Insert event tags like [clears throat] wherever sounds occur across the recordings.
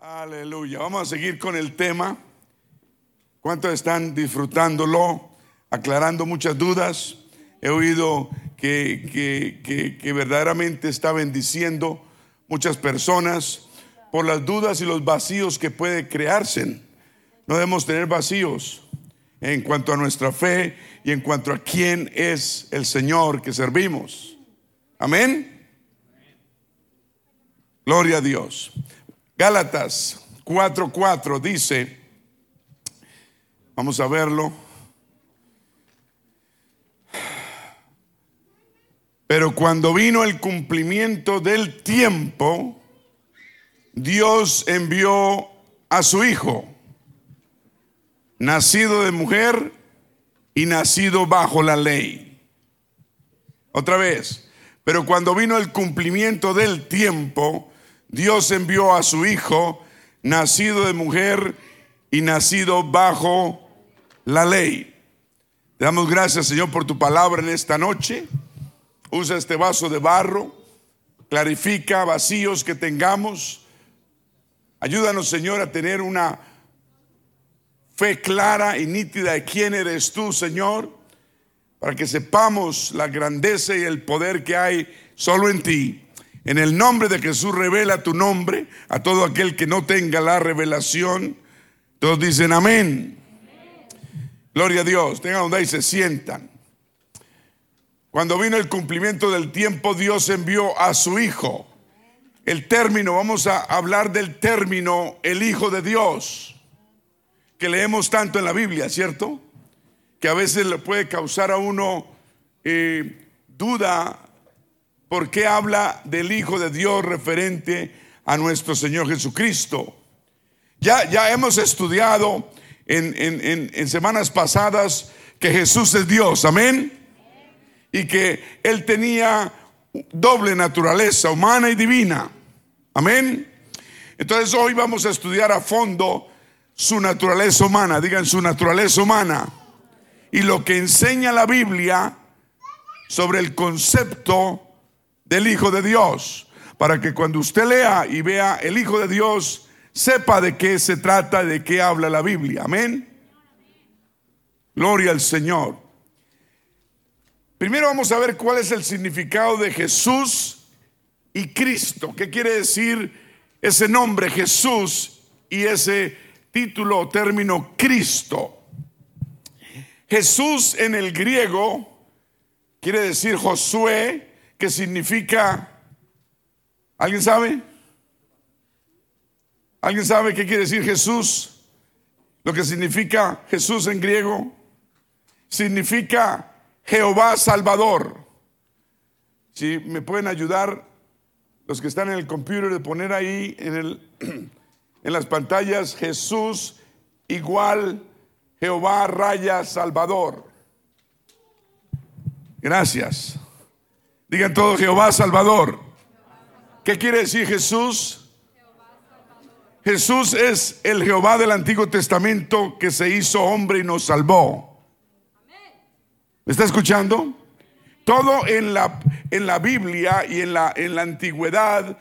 Aleluya. Vamos a seguir con el tema. ¿Cuántos están disfrutándolo? Aclarando muchas dudas. He oído que, que, verdaderamente está bendiciendo muchas personas por las dudas y los vacíos que puede crearse. No debemos tener vacíos en cuanto a nuestra fe y en cuanto a quién es el Señor que servimos. Amén. Gloria a Dios. Gálatas 4:4 dice, vamos a verlo. Pero cuando vino el cumplimiento del tiempo, Dios envió a su Hijo, nacido de mujer y nacido bajo la ley. Otra vez, pero cuando vino el cumplimiento del tiempo, Dios envió a su Hijo, nacido de mujer y nacido bajo la ley. Te damos gracias, Señor, por tu palabra en esta noche. Usa este vaso de barro, clarifica vacíos que tengamos. Ayúdanos, Señor, a tener una fe clara y nítida de quién eres tú, Señor, para que sepamos la grandeza y el poder que hay solo en ti. En el nombre de Jesús revela tu nombre a todo aquel que no tenga la revelación. Todos dicen amén. Gloria a Dios. Tengan donde y se sientan. Cuando vino el cumplimiento del tiempo, Dios envió a su Hijo. El término, vamos a hablar del término el Hijo de Dios, que leemos tanto en la Biblia, ¿cierto? Que a veces le puede causar a uno eh, duda ¿Por qué habla del Hijo de Dios referente a nuestro Señor Jesucristo? Ya, ya hemos estudiado en, en semanas pasadas que Jesús es Dios, amén. Y que Él tenía doble naturaleza, humana y divina, amén. Entonces hoy vamos a estudiar a fondo su naturaleza humana, digan su naturaleza humana, y lo que enseña la Biblia sobre el concepto del Hijo de Dios, para que cuando usted lea y vea el Hijo de Dios, sepa de qué se trata, de qué habla la Biblia. Amén. Gloria al Señor. Primero vamos a ver cuál es el significado de Jesús y Cristo. ¿Qué quiere decir ese nombre Jesús y ese título o término Cristo? Jesús en el griego quiere decir Josué, que significa, ¿alguien sabe? ¿Alguien sabe qué quiere decir Jesús? Lo que significa Jesús en griego significa Jehová Salvador. Si me pueden ayudar los que están en el computer de poner ahí en, el, [clears throat] en las pantallas Jesús igual Jehová raya Salvador. Gracias. Digan todo Jehová Salvador. ¿Qué quiere decir Jesús? Jesús es el Jehová del Antiguo Testamento que se hizo hombre y nos salvó. ¿Me está escuchando? Todo en la, en la Biblia y en la, en la antigüedad,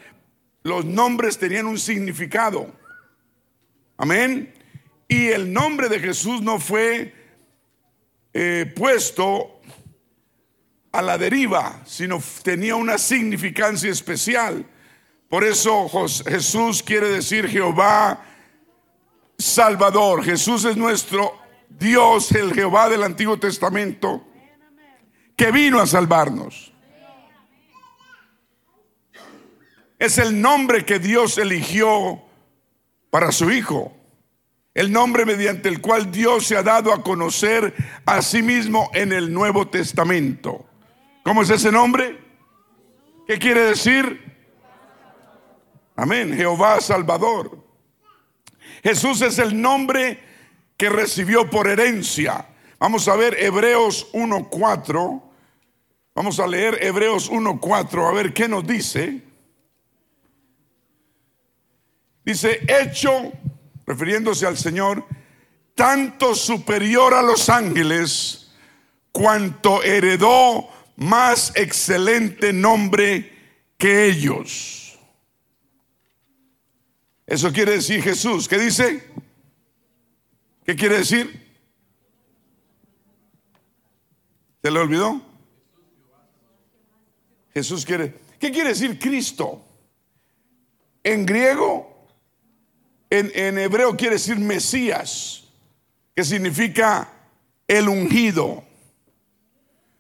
los nombres tenían un significado. Amén. Y el nombre de Jesús no fue eh, puesto a la deriva, sino tenía una significancia especial. Por eso Jesús quiere decir Jehová Salvador. Jesús es nuestro Dios, el Jehová del Antiguo Testamento, que vino a salvarnos. Es el nombre que Dios eligió para su Hijo. El nombre mediante el cual Dios se ha dado a conocer a sí mismo en el Nuevo Testamento. ¿Cómo es ese nombre? ¿Qué quiere decir? Amén, Jehová Salvador. Jesús es el nombre que recibió por herencia. Vamos a ver Hebreos 1.4. Vamos a leer Hebreos 1.4 a ver qué nos dice. Dice, hecho, refiriéndose al Señor, tanto superior a los ángeles, cuanto heredó más excelente nombre que ellos. Eso quiere decir Jesús. ¿Qué dice? ¿Qué quiere decir? ¿Se le olvidó? Jesús quiere. ¿Qué quiere decir Cristo? En griego, en, en hebreo quiere decir Mesías, que significa el ungido.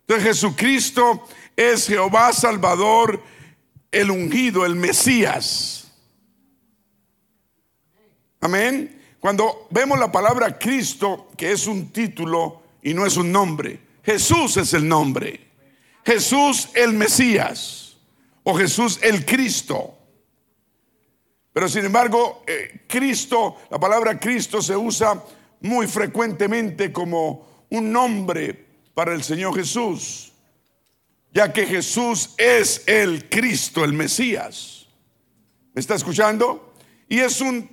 Entonces Jesucristo es Jehová Salvador, el ungido, el Mesías. Amén. Cuando vemos la palabra Cristo, que es un título y no es un nombre, Jesús es el nombre. Jesús el Mesías o Jesús el Cristo. Pero sin embargo, eh, Cristo, la palabra Cristo se usa muy frecuentemente como un nombre para el Señor Jesús, ya que Jesús es el Cristo, el Mesías. ¿Me está escuchando? Y es un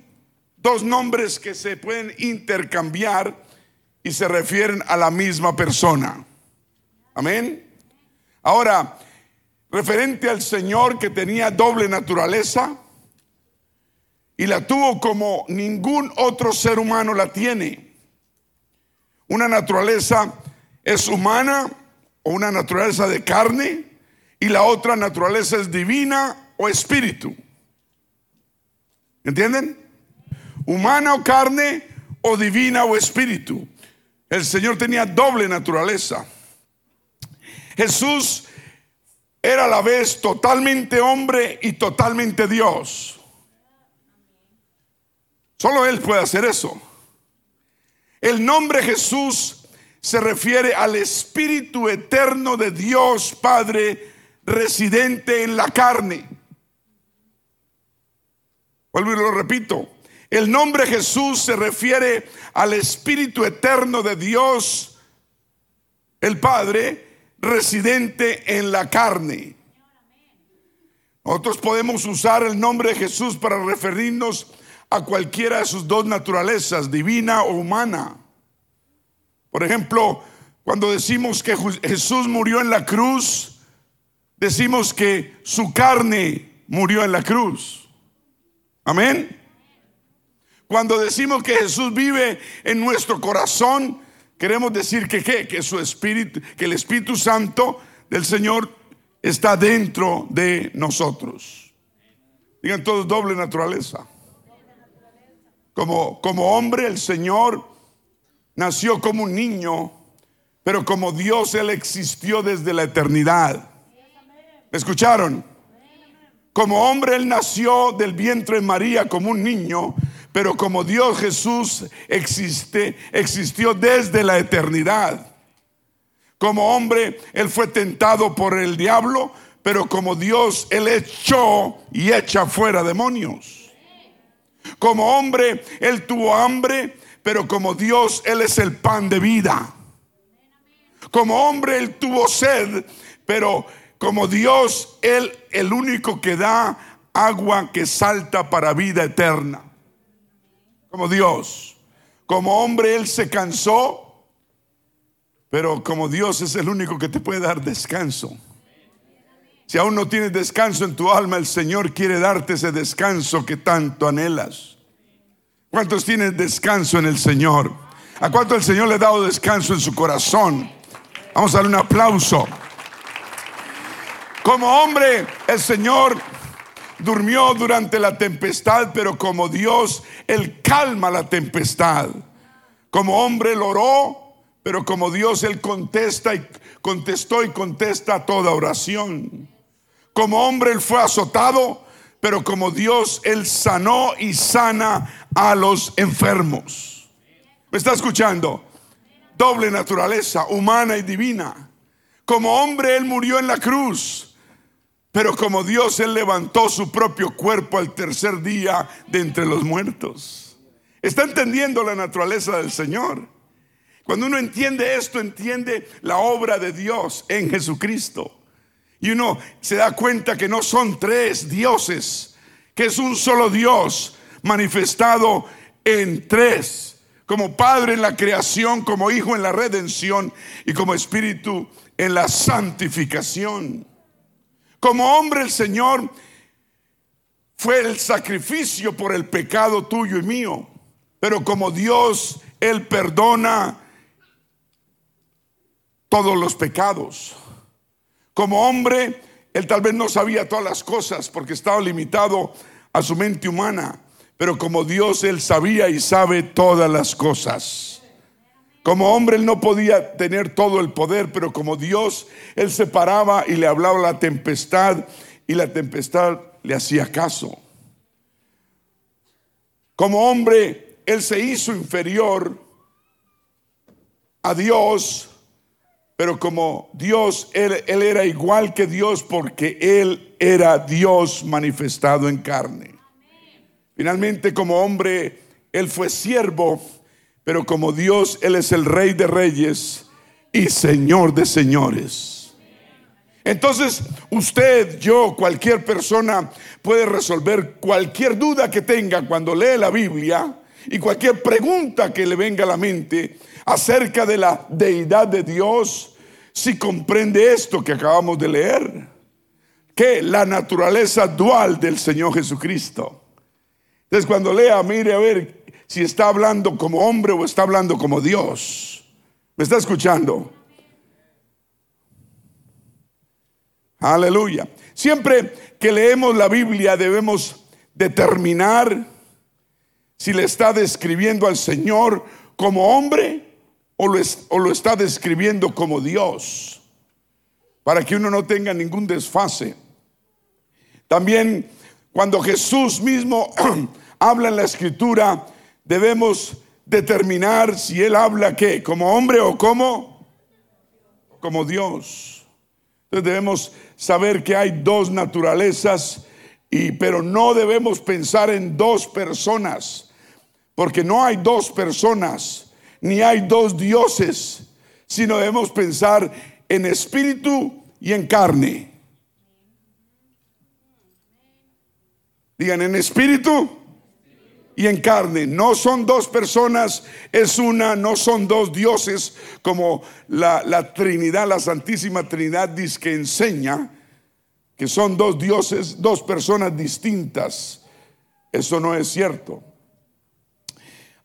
dos nombres que se pueden intercambiar y se refieren a la misma persona. Amén. Ahora, referente al Señor que tenía doble naturaleza y la tuvo como ningún otro ser humano la tiene. Una naturaleza es humana o una naturaleza de carne y la otra naturaleza es divina o espíritu. ¿Entienden? Humana o carne o divina o espíritu. El Señor tenía doble naturaleza. Jesús era a la vez totalmente hombre y totalmente Dios. Solo Él puede hacer eso. El nombre Jesús se refiere al Espíritu eterno de Dios Padre residente en la carne. Vuelvo y lo repito. El nombre Jesús se refiere al Espíritu eterno de Dios, el Padre, residente en la carne. Nosotros podemos usar el nombre de Jesús para referirnos a cualquiera de sus dos naturalezas, divina o humana. Por ejemplo, cuando decimos que Jesús murió en la cruz, decimos que su carne murió en la cruz. Amén. Cuando decimos que Jesús vive en nuestro corazón, queremos decir que que su espíritu, que el Espíritu Santo del Señor está dentro de nosotros. Digan todos doble naturaleza. Como, como hombre el Señor nació como un niño, pero como Dios Él existió desde la eternidad. ¿Me escucharon? Como hombre Él nació del vientre de María como un niño, pero como Dios Jesús existe, existió desde la eternidad. Como hombre, Él fue tentado por el diablo, pero como Dios, Él echó y echa fuera demonios. Como hombre, Él tuvo hambre, pero como Dios, Él es el pan de vida. Como hombre, Él tuvo sed, pero como Dios, Él el único que da agua que salta para vida eterna como Dios. Como hombre Él se cansó, pero como Dios es el único que te puede dar descanso. Si aún no tienes descanso en tu alma, el Señor quiere darte ese descanso que tanto anhelas. ¿Cuántos tienen descanso en el Señor? ¿A cuánto el Señor le ha dado descanso en su corazón? Vamos a darle un aplauso. Como hombre, el Señor durmió durante la tempestad, pero como Dios, Él calma la tempestad. Como hombre, Él oró, pero como Dios, Él contesta y contestó y contesta toda oración. Como hombre, Él fue azotado, pero como Dios, Él sanó y sana a los enfermos. ¿Me está escuchando? Doble naturaleza, humana y divina. Como hombre, Él murió en la cruz pero como Dios, Él levantó su propio cuerpo al tercer día de entre los muertos. ¿Está entendiendo la naturaleza del Señor? Cuando uno entiende esto, entiende la obra de Dios en Jesucristo. Y uno se da cuenta que no son tres dioses, que es un solo Dios manifestado en tres, como Padre en la creación, como Hijo en la redención y como Espíritu en la santificación. Como hombre el Señor fue el sacrificio por el pecado tuyo y mío. Pero como Dios, Él perdona todos los pecados. Como hombre, Él tal vez no sabía todas las cosas porque estaba limitado a su mente humana. Pero como Dios, Él sabía y sabe todas las cosas. Como hombre él no podía tener todo el poder, pero como Dios, él se paraba y le hablaba la tempestad y la tempestad le hacía caso. Como hombre, él se hizo inferior a Dios, pero como Dios, él, era igual que Dios porque él era Dios manifestado en carne. Finalmente, como hombre, él fue siervo pero como Dios, Él es el rey de reyes y señor de señores. Entonces, usted, yo, cualquier persona puede resolver cualquier duda que tenga cuando lee la Biblia y cualquier pregunta que le venga a la mente acerca de la deidad de Dios si comprende esto que acabamos de leer, que la naturaleza dual del Señor Jesucristo. Entonces, cuando lea, mire a ver si está hablando como hombre o está hablando como Dios. ¿Me está escuchando? Aleluya. Siempre que leemos la Biblia debemos determinar si le está describiendo al Señor como hombre o lo, está describiendo como Dios, para que uno no tenga ningún desfase. También cuando Jesús mismo [clears throat] habla en la escritura, debemos determinar si Él habla qué, como hombre o como, como Dios. Entonces debemos saber que hay dos naturalezas, y, pero no debemos pensar en dos personas, porque no hay dos personas, ni hay dos dioses, sino debemos pensar en espíritu y en carne. Digan, en espíritu y en carne. No son dos personas, es una, no son dos dioses como la, Trinidad, la Santísima Trinidad dice que enseña que son dos dioses, dos personas distintas. Eso no es cierto.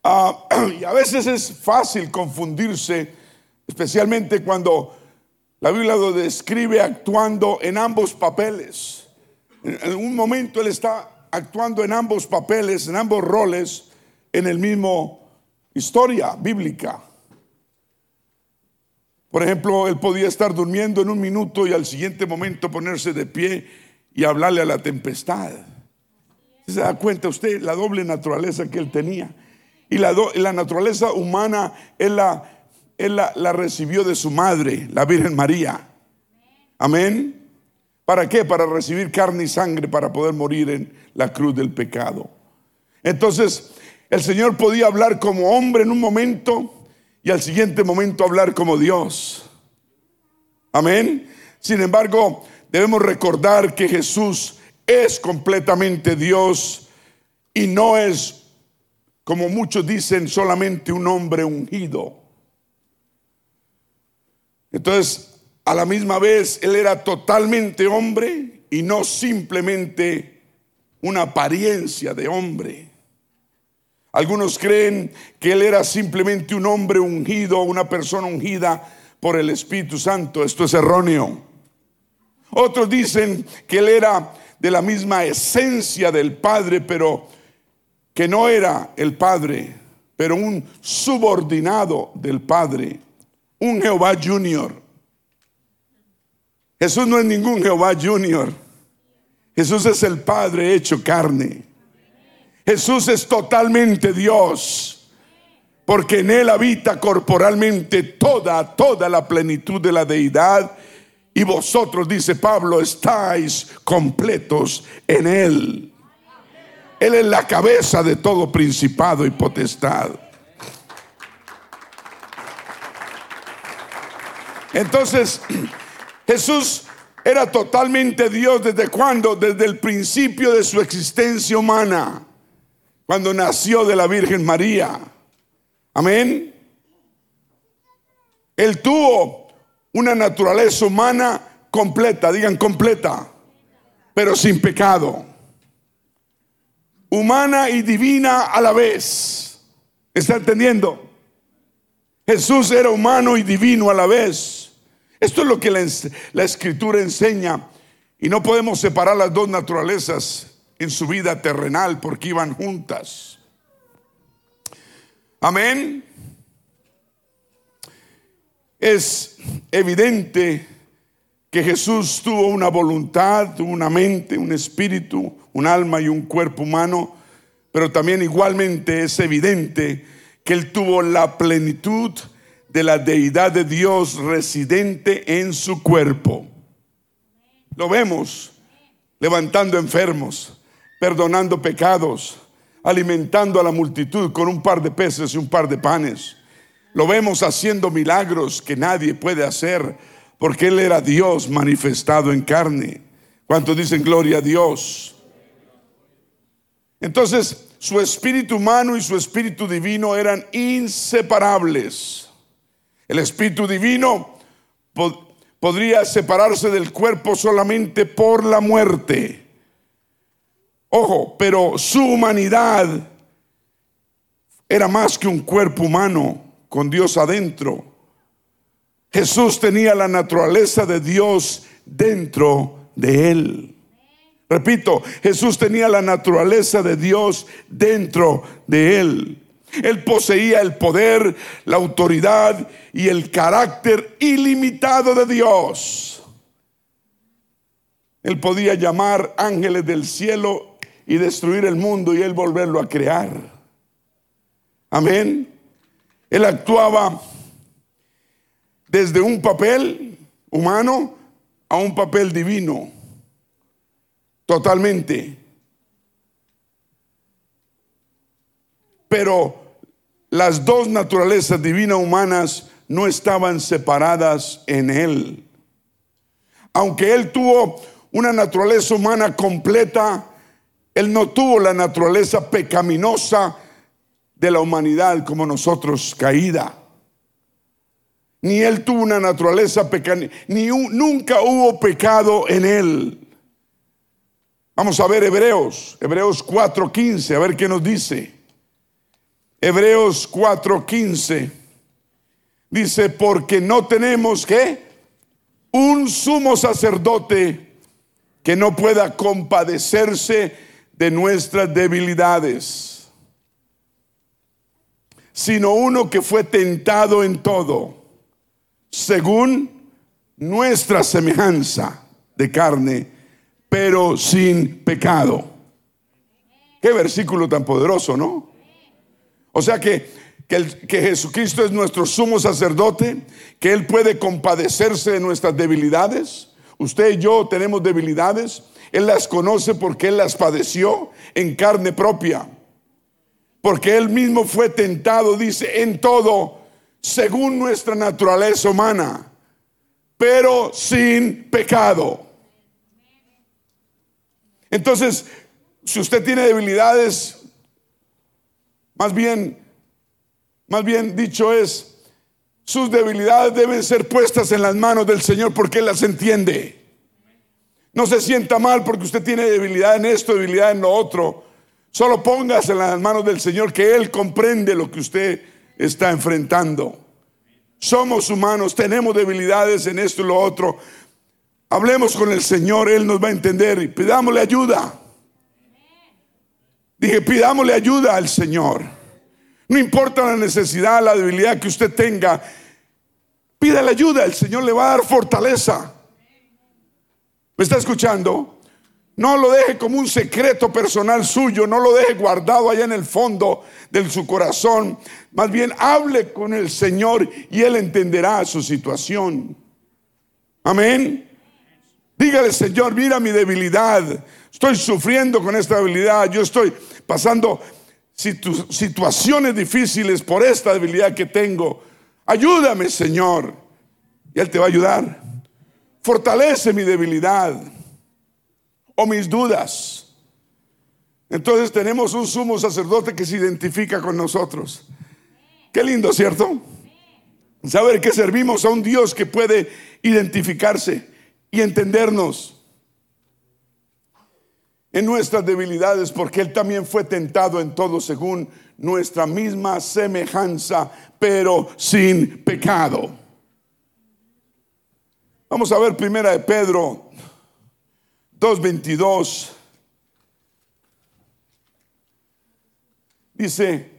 Ah, [clears throat] y a veces es fácil confundirse, especialmente cuando la Biblia lo describe actuando en ambos papeles. En un momento él está actuando en ambos papeles, en ambos roles, en el mismo historia bíblica. Por ejemplo, él podía estar durmiendo en un minuto y al siguiente momento ponerse de pie y hablarle a la tempestad. ¿Se da cuenta usted la doble naturaleza que él tenía? Y la, la naturaleza humana él, la, él la recibió de su madre, la Virgen María. Amén. ¿Para qué? Para recibir carne y sangre para poder morir en la cruz del pecado. Entonces, el Señor podía hablar como hombre en un momento y al siguiente momento hablar como Dios. Amén. Sin embargo, debemos recordar que Jesús es completamente Dios y no es, como muchos dicen, solamente un hombre ungido. Entonces, a la misma vez él era totalmente hombre y no simplemente una apariencia de hombre. Algunos creen que él era simplemente un hombre ungido, una persona ungida por el Espíritu Santo. Esto es erróneo. Otros dicen que él era de la misma esencia del Padre, pero que no era el Padre, pero un subordinado del Padre, un Jehová Junior. Jesús no es ningún Jehová Junior. Jesús es el Padre hecho carne. Jesús es totalmente Dios. Porque en Él habita corporalmente toda, toda la plenitud de la deidad. Y vosotros, dice Pablo, estáis completos en Él. Él es la cabeza de todo principado y potestad. Entonces, [clears throat] Jesús era totalmente Dios desde cuando? Desde el principio de su existencia humana, cuando nació de la Virgen María. Amén. Él tuvo una naturaleza humana completa, digan completa, pero sin pecado. Humana y divina a la vez. ¿Está entendiendo? Jesús era humano y divino a la vez. Esto es lo que la, la, escritura enseña. Y no podemos separar las dos naturalezas en su vida terrenal porque iban juntas. Amén. Es evidente que Jesús tuvo una voluntad, una mente, un espíritu, un alma y un cuerpo humano, pero también igualmente es evidente que él tuvo la plenitud de la deidad de Dios residente en su cuerpo. Lo vemos levantando enfermos, perdonando pecados, alimentando a la multitud con un par de peces y un par de panes. Lo vemos haciendo milagros que nadie puede hacer porque Él era Dios manifestado en carne. ¿Cuántos dicen gloria a Dios? Entonces, su espíritu humano y su espíritu divino eran inseparables. El espíritu divino podría separarse del cuerpo solamente por la muerte. Ojo, pero su humanidad era más que un cuerpo humano con Dios adentro. Jesús tenía la naturaleza de Dios dentro de él. Repito, Jesús tenía la naturaleza de Dios dentro de él. Él poseía el poder, la autoridad y el carácter ilimitado de Dios. Él podía llamar ángeles del cielo y destruir el mundo y él volverlo a crear. Amén. Él actuaba desde un papel humano a un papel divino. Totalmente. Pero las dos naturalezas divinas humanas no estaban separadas en él. Aunque él tuvo una naturaleza humana completa, él no tuvo la naturaleza pecaminosa de la humanidad como nosotros caída. Ni él tuvo una naturaleza pecaminosa, ni nunca hubo pecado en él. Vamos a ver Hebreos, Hebreos 4:15, a ver qué nos dice. Hebreos 4:15 dice, porque no tenemos que un sumo sacerdote que no pueda compadecerse de nuestras debilidades, sino uno que fue tentado en todo, según nuestra semejanza de carne, pero sin pecado. Qué versículo tan poderoso, ¿no? O sea que, que, Jesucristo es nuestro sumo sacerdote, que Él puede compadecerse de nuestras debilidades. Usted y yo tenemos debilidades. Él las conoce porque Él las padeció en carne propia. Porque Él mismo fue tentado, dice, en todo, según nuestra naturaleza humana, pero sin pecado. Entonces, si usted tiene debilidades, más bien, más bien dicho es, sus debilidades deben ser puestas en las manos del Señor porque Él las entiende. No se sienta mal porque usted tiene debilidad en esto, debilidad en lo otro. Solo póngase en las manos del Señor que Él comprende lo que usted está enfrentando. Somos humanos, tenemos debilidades en esto y lo otro. Hablemos con el Señor, Él nos va a entender y pidámosle ayuda. Dije, pidámosle ayuda al Señor. No importa la necesidad, la debilidad que usted tenga, pídale ayuda, el Señor le va a dar fortaleza. ¿Me está escuchando? No lo deje como un secreto personal suyo, no lo deje guardado allá en el fondo de su corazón. Más bien hable con el Señor y Él entenderá su situación. Amén. Dígale, Señor, mira mi debilidad. Estoy sufriendo con esta debilidad. Yo estoy pasando situaciones difíciles por esta debilidad que tengo. Ayúdame, Señor. Y Él te va a ayudar. Fortalece mi debilidad o mis dudas. Entonces tenemos un sumo sacerdote que se identifica con nosotros. Qué lindo, ¿cierto? Saber que servimos a un Dios que puede identificarse y entendernos. en nuestras debilidades, porque Él también fue tentado en todo según nuestra misma semejanza, pero sin pecado. Vamos a ver primera de Pedro 2.22. Dice,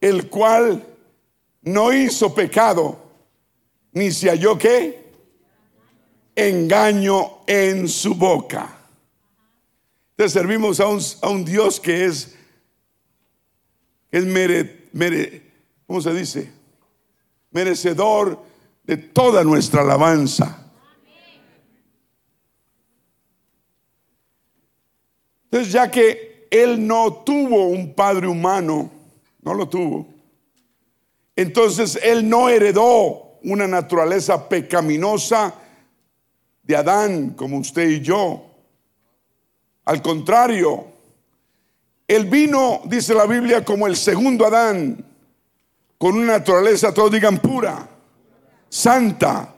el cual no hizo pecado, ni se halló qué? Engaño en su boca. Entonces servimos a un, a un Dios que es, es mere, mere, ¿cómo se dice? Merecedor de toda nuestra alabanza. Entonces, ya que él no tuvo un padre humano, no lo tuvo. Entonces él no heredó una naturaleza pecaminosa de Adán como usted y yo. Al contrario, él vino, dice la Biblia, como el segundo Adán, con una naturaleza, todos digan, pura, santa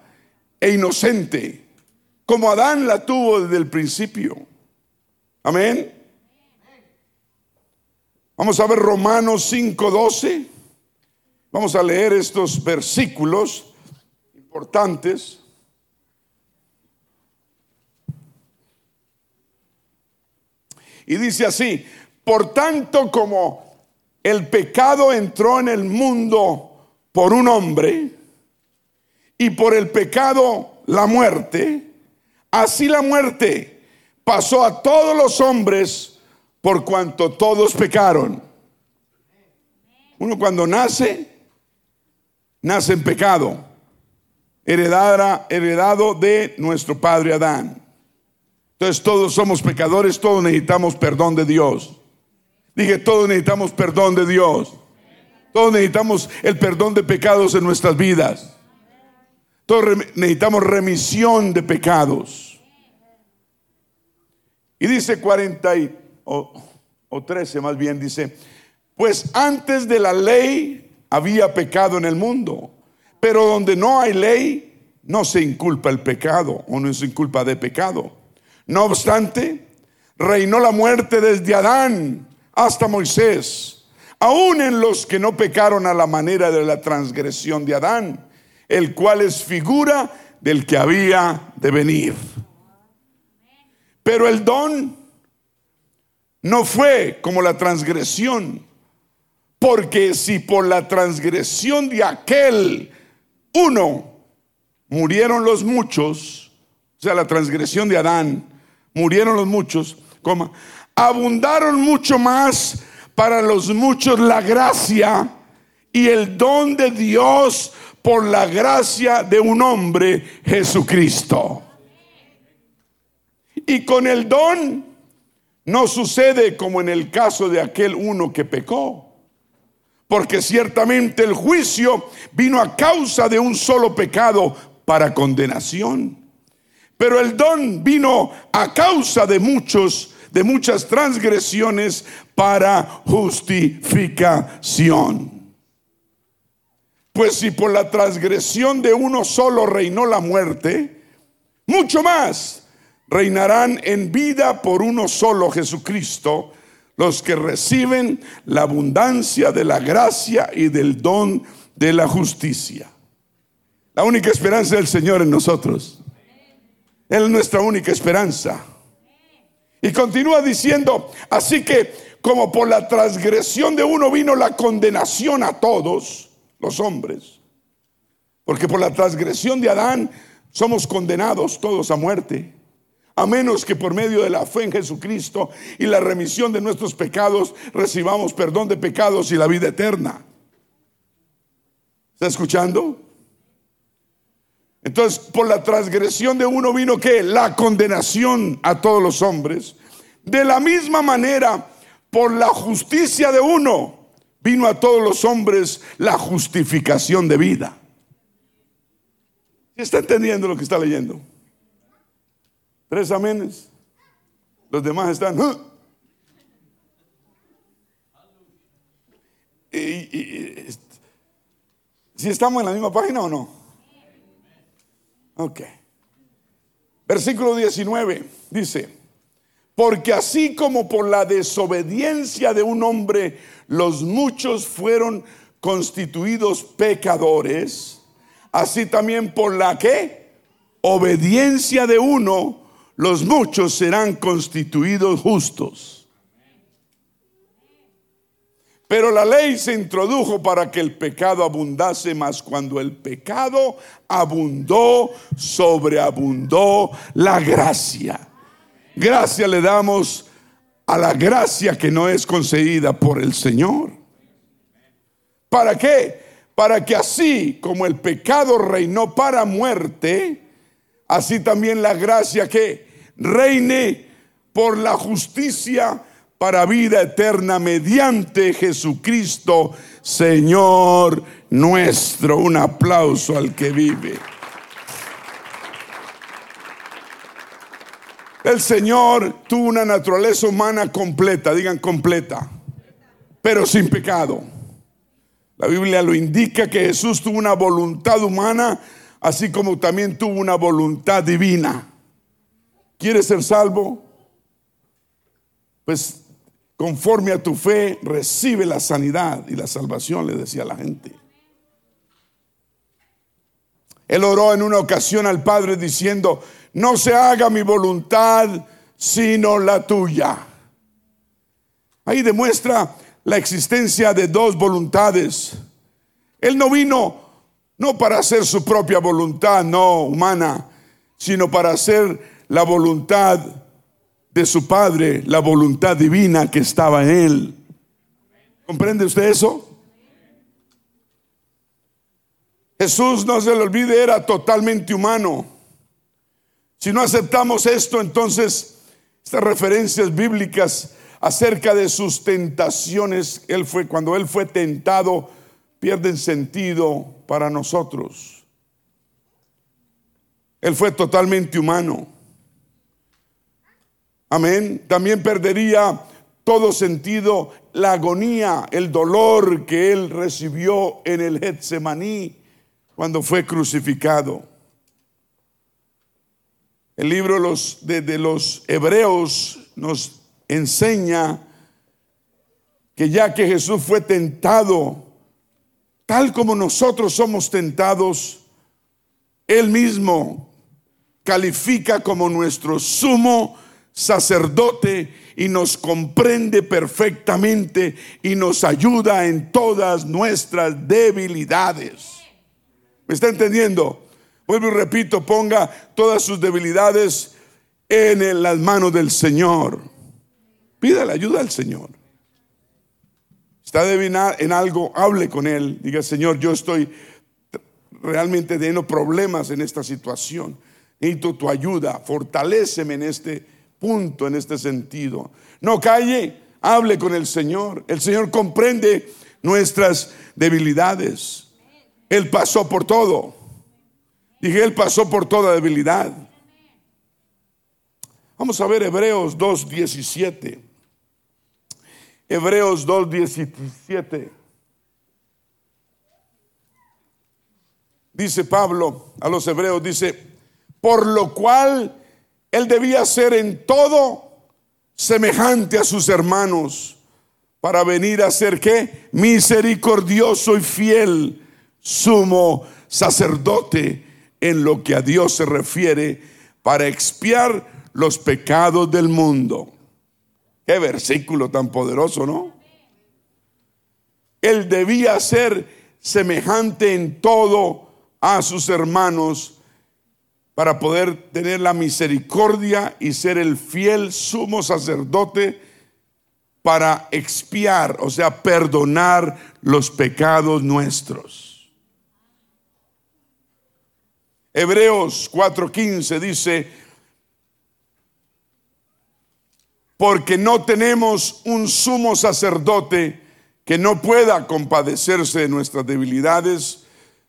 e inocente, como Adán la tuvo desde el principio. Amén. Vamos a ver Romanos 5:12. Vamos a leer estos versículos importantes. Y dice así, por tanto como el pecado entró en el mundo por un hombre y por el pecado la muerte, así la muerte pasó a todos los hombres por cuanto todos pecaron. Uno cuando nace, nace en pecado, heredado de nuestro padre Adán. Entonces todos somos pecadores, todos necesitamos perdón de Dios. Dije, todos necesitamos perdón de Dios. Todos necesitamos el perdón de pecados en nuestras vidas. Todos necesitamos remisión de pecados. Y dice 40 o, o 13 más bien, dice, pues antes de la ley había pecado en el mundo, pero donde no hay ley, no se inculpa el pecado o no se inculpa de pecado. No obstante, reinó la muerte desde Adán hasta Moisés, aún en los que no pecaron a la manera de la transgresión de Adán, el cual es figura del que había de venir. Pero el don no fue como la transgresión, porque si por la transgresión de aquel uno murieron los muchos, o sea, la transgresión de Adán, murieron los muchos, coma, abundaron mucho más para los muchos la gracia y el don de Dios por la gracia de un hombre, Jesucristo. Y con el don no sucede como en el caso de aquel uno que pecó. Porque ciertamente el juicio vino a causa de un solo pecado para condenación. Pero el don vino a causa de muchos, de muchas transgresiones para justificación. Pues si por la transgresión de uno solo reinó la muerte, mucho más reinarán en vida por uno solo Jesucristo, los que reciben la abundancia de la gracia y del don de la justicia. La única esperanza del Señor en nosotros. Él es nuestra única esperanza. Y continúa diciendo, así que como por la transgresión de uno vino la condenación a todos los hombres, porque por la transgresión de Adán somos condenados todos a muerte a menos que por medio de la fe en Jesucristo y la remisión de nuestros pecados recibamos perdón de pecados y la vida eterna. ¿Está escuchando? Entonces, por la transgresión de uno vino que la condenación a todos los hombres. De la misma manera, por la justicia de uno vino a todos los hombres la justificación de vida. ¿Está entendiendo lo que está leyendo? Tres amenes. Los demás están. ¿Si estamos en la misma página o no? Ok. Versículo 19 dice, Porque así como por la desobediencia de un hombre los muchos fueron constituidos pecadores, así también por la que obediencia de uno los muchos serán constituidos justos. Pero la ley se introdujo para que el pecado abundase, más cuando el pecado abundó, sobreabundó la gracia. Gracia le damos a la gracia que no es concedida por el Señor. ¿Para qué? Para que así como el pecado reinó para muerte, así también la gracia que reine por la justicia para vida eterna mediante Jesucristo, Señor nuestro. Un aplauso al que vive. El Señor tuvo una naturaleza humana completa, digan completa, pero sin pecado. La Biblia lo indica que Jesús tuvo una voluntad humana, así como también tuvo una voluntad divina. ¿Quieres ser salvo? Pues conforme a tu fe, recibe la sanidad y la salvación, le decía la gente. Él oró en una ocasión al Padre diciendo, no se haga mi voluntad, sino la tuya. Ahí demuestra la existencia de dos voluntades. Él no vino no para hacer su propia voluntad, no humana, sino para hacer la voluntad de su Padre la voluntad divina que estaba en él. ¿Comprende usted eso? Jesús, no se le olvide, era totalmente humano. Si no aceptamos esto, entonces estas referencias bíblicas acerca de sus tentaciones, él fue cuando él fue tentado, pierden sentido para nosotros. Él fue totalmente humano. Amén. También perdería todo sentido la agonía, el dolor que él recibió en el Getsemaní cuando fue crucificado. El libro los, de, de los Hebreos nos enseña que ya que Jesús fue tentado, tal como nosotros somos tentados, Él mismo califica como nuestro sumo sacerdote y nos comprende perfectamente y nos ayuda en todas nuestras debilidades. ¿Me está entendiendo? Vuelvo y repito, ponga todas sus debilidades en las manos del Señor. Pida la ayuda al Señor. Está débil en algo, hable con Él. Diga, Señor, yo estoy realmente teniendo problemas en esta situación. Necesito tu ayuda. Fortaléceme en este punto en este sentido. No calle, hable con el Señor. El Señor comprende nuestras debilidades. Él pasó por todo. Dije, Él pasó por toda debilidad. Vamos a ver Hebreos 2.17. Hebreos 2.17. Dice Pablo a los hebreos, dice, por lo cual él debía ser en todo semejante a sus hermanos para venir a ser qué? Misericordioso y fiel, sumo sacerdote en lo que a Dios se refiere para expiar los pecados del mundo. Qué versículo tan poderoso, ¿no? Él debía ser semejante en todo a sus hermanos para poder tener la misericordia y ser el fiel sumo sacerdote para expiar, o sea, perdonar los pecados nuestros. Hebreos 4:15 dice, porque no tenemos un sumo sacerdote que no pueda compadecerse de nuestras debilidades,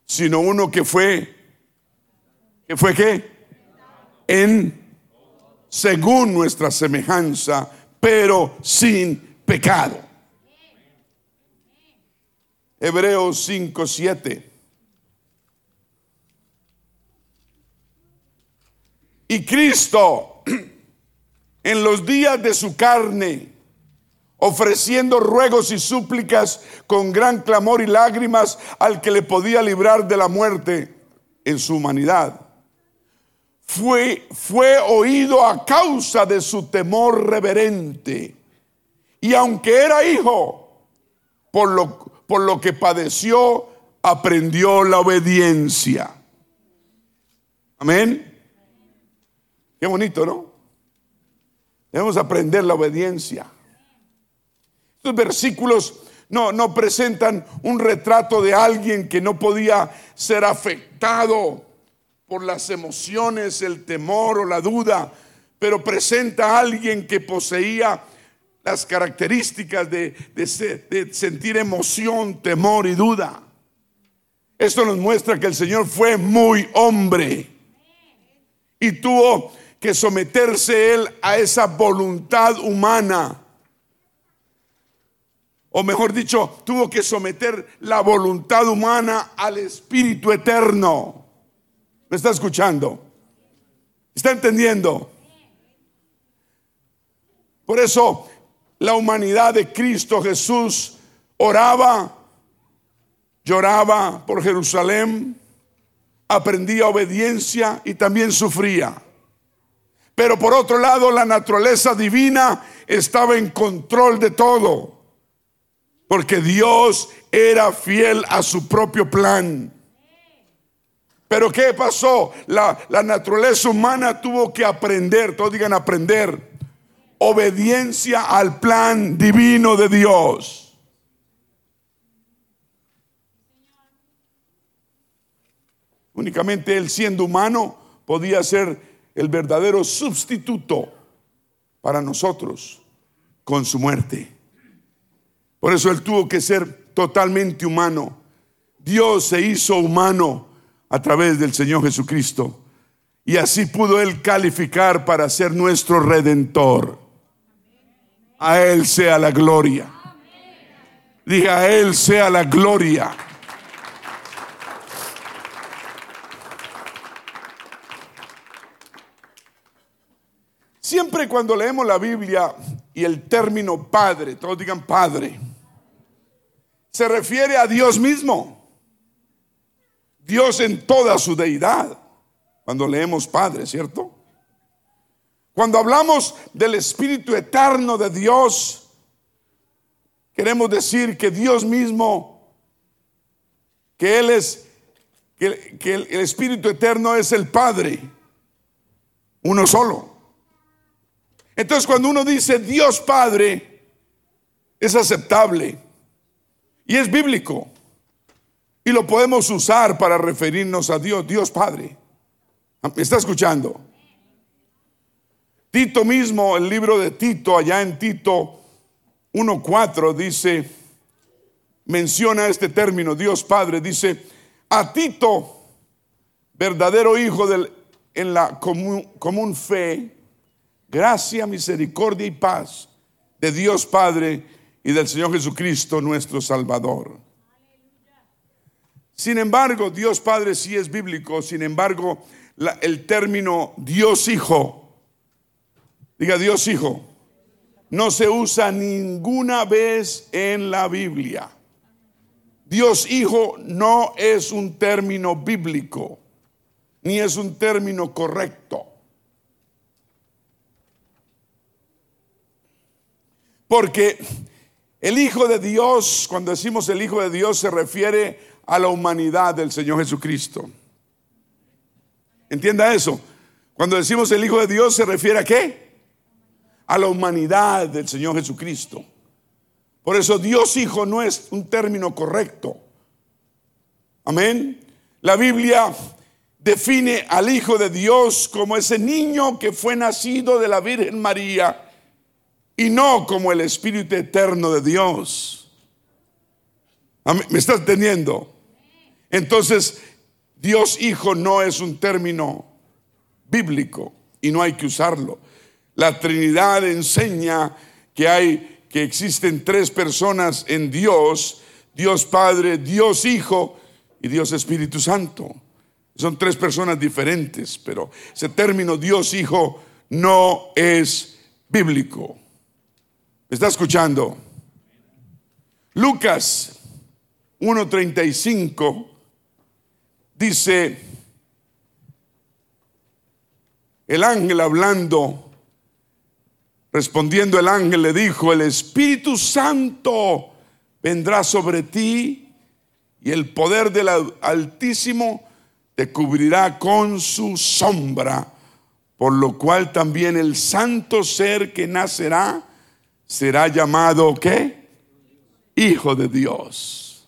sino uno que fue ¿Qué fue qué? En según nuestra semejanza, pero sin pecado. Hebreos 5, 7. Y Cristo [clears throat] en los días de su carne, ofreciendo ruegos y súplicas con gran clamor y lágrimas al que le podía librar de la muerte en su humanidad. Fue, fue oído a causa de su temor reverente. Y aunque era hijo, por lo, por lo que padeció, aprendió la obediencia. Amén. Qué bonito, ¿no? Debemos aprender la obediencia. Estos versículos no, no presentan un retrato de alguien que no podía ser afectado por las emociones, el temor o la duda, pero presenta a alguien que poseía las características de, de, sentir emoción, temor y duda. Esto nos muestra que el Señor fue muy hombre y tuvo que someterse él a esa voluntad humana. O mejor dicho, tuvo que someter la voluntad humana al Espíritu Eterno. ¿Me está escuchando? ¿Está entendiendo? Por eso la humanidad de Cristo Jesús oraba, lloraba por Jerusalén, aprendía obediencia y también sufría. Pero por otro lado, la naturaleza divina estaba en control de todo. Porque Dios era fiel a su propio plan. Pero ¿qué pasó? La, naturaleza humana tuvo que aprender, todos digan aprender, obediencia al plan divino de Dios. Únicamente él siendo humano podía ser el verdadero sustituto para nosotros con su muerte. Por eso Él tuvo que ser totalmente humano. Dios se hizo humano a través del Señor Jesucristo. Y así pudo Él calificar para ser nuestro redentor. A Él sea la gloria. Diga, a Él sea la gloria. Siempre cuando leemos la Biblia y el término Padre, todos digan Padre, se refiere a Dios mismo. Dios en toda su deidad. Cuando leemos Padre, ¿cierto? Cuando hablamos del Espíritu eterno de Dios, queremos decir que Dios mismo, que Él es, que, el Espíritu eterno es el Padre, uno solo. Entonces cuando uno dice Dios Padre, es aceptable y es bíblico. Y lo podemos usar para referirnos a Dios, Dios Padre. ¿Me está escuchando? Tito mismo, el libro de Tito, allá en Tito 1.4, dice, menciona este término, Dios Padre, dice, a Tito, verdadero hijo del, en la común fe, gracia, misericordia y paz de Dios Padre y del Señor Jesucristo nuestro Salvador. Sin embargo, Dios Padre sí es bíblico, sin embargo, el término Dios Hijo, diga Dios Hijo, no se usa ninguna vez en la Biblia. Dios Hijo no es un término bíblico, ni es un término correcto. Porque el Hijo de Dios, cuando decimos el Hijo de Dios, se refiere a la humanidad del Señor Jesucristo. Entienda eso. Cuando decimos el Hijo de Dios, se refiere a qué? A la humanidad del Señor Jesucristo. Por eso Dios Hijo no es un término correcto. Amén. La Biblia define al Hijo de Dios como ese niño que fue nacido de la Virgen María y no como el Espíritu eterno de Dios. ¿Me estás entendiendo? Entonces, Dios Hijo no es un término bíblico y no hay que usarlo. La Trinidad enseña que hay que existen tres personas en Dios, Dios Padre, Dios Hijo y Dios Espíritu Santo. Son tres personas diferentes, pero ese término Dios Hijo no es bíblico. ¿Me está escuchando? Lucas 1.35 dice, el ángel hablando, respondiendo el ángel le dijo, el Espíritu Santo vendrá sobre ti y el poder del Altísimo te cubrirá con su sombra, por lo cual también el santo ser que nacerá será llamado ¿qué? hijo de Dios.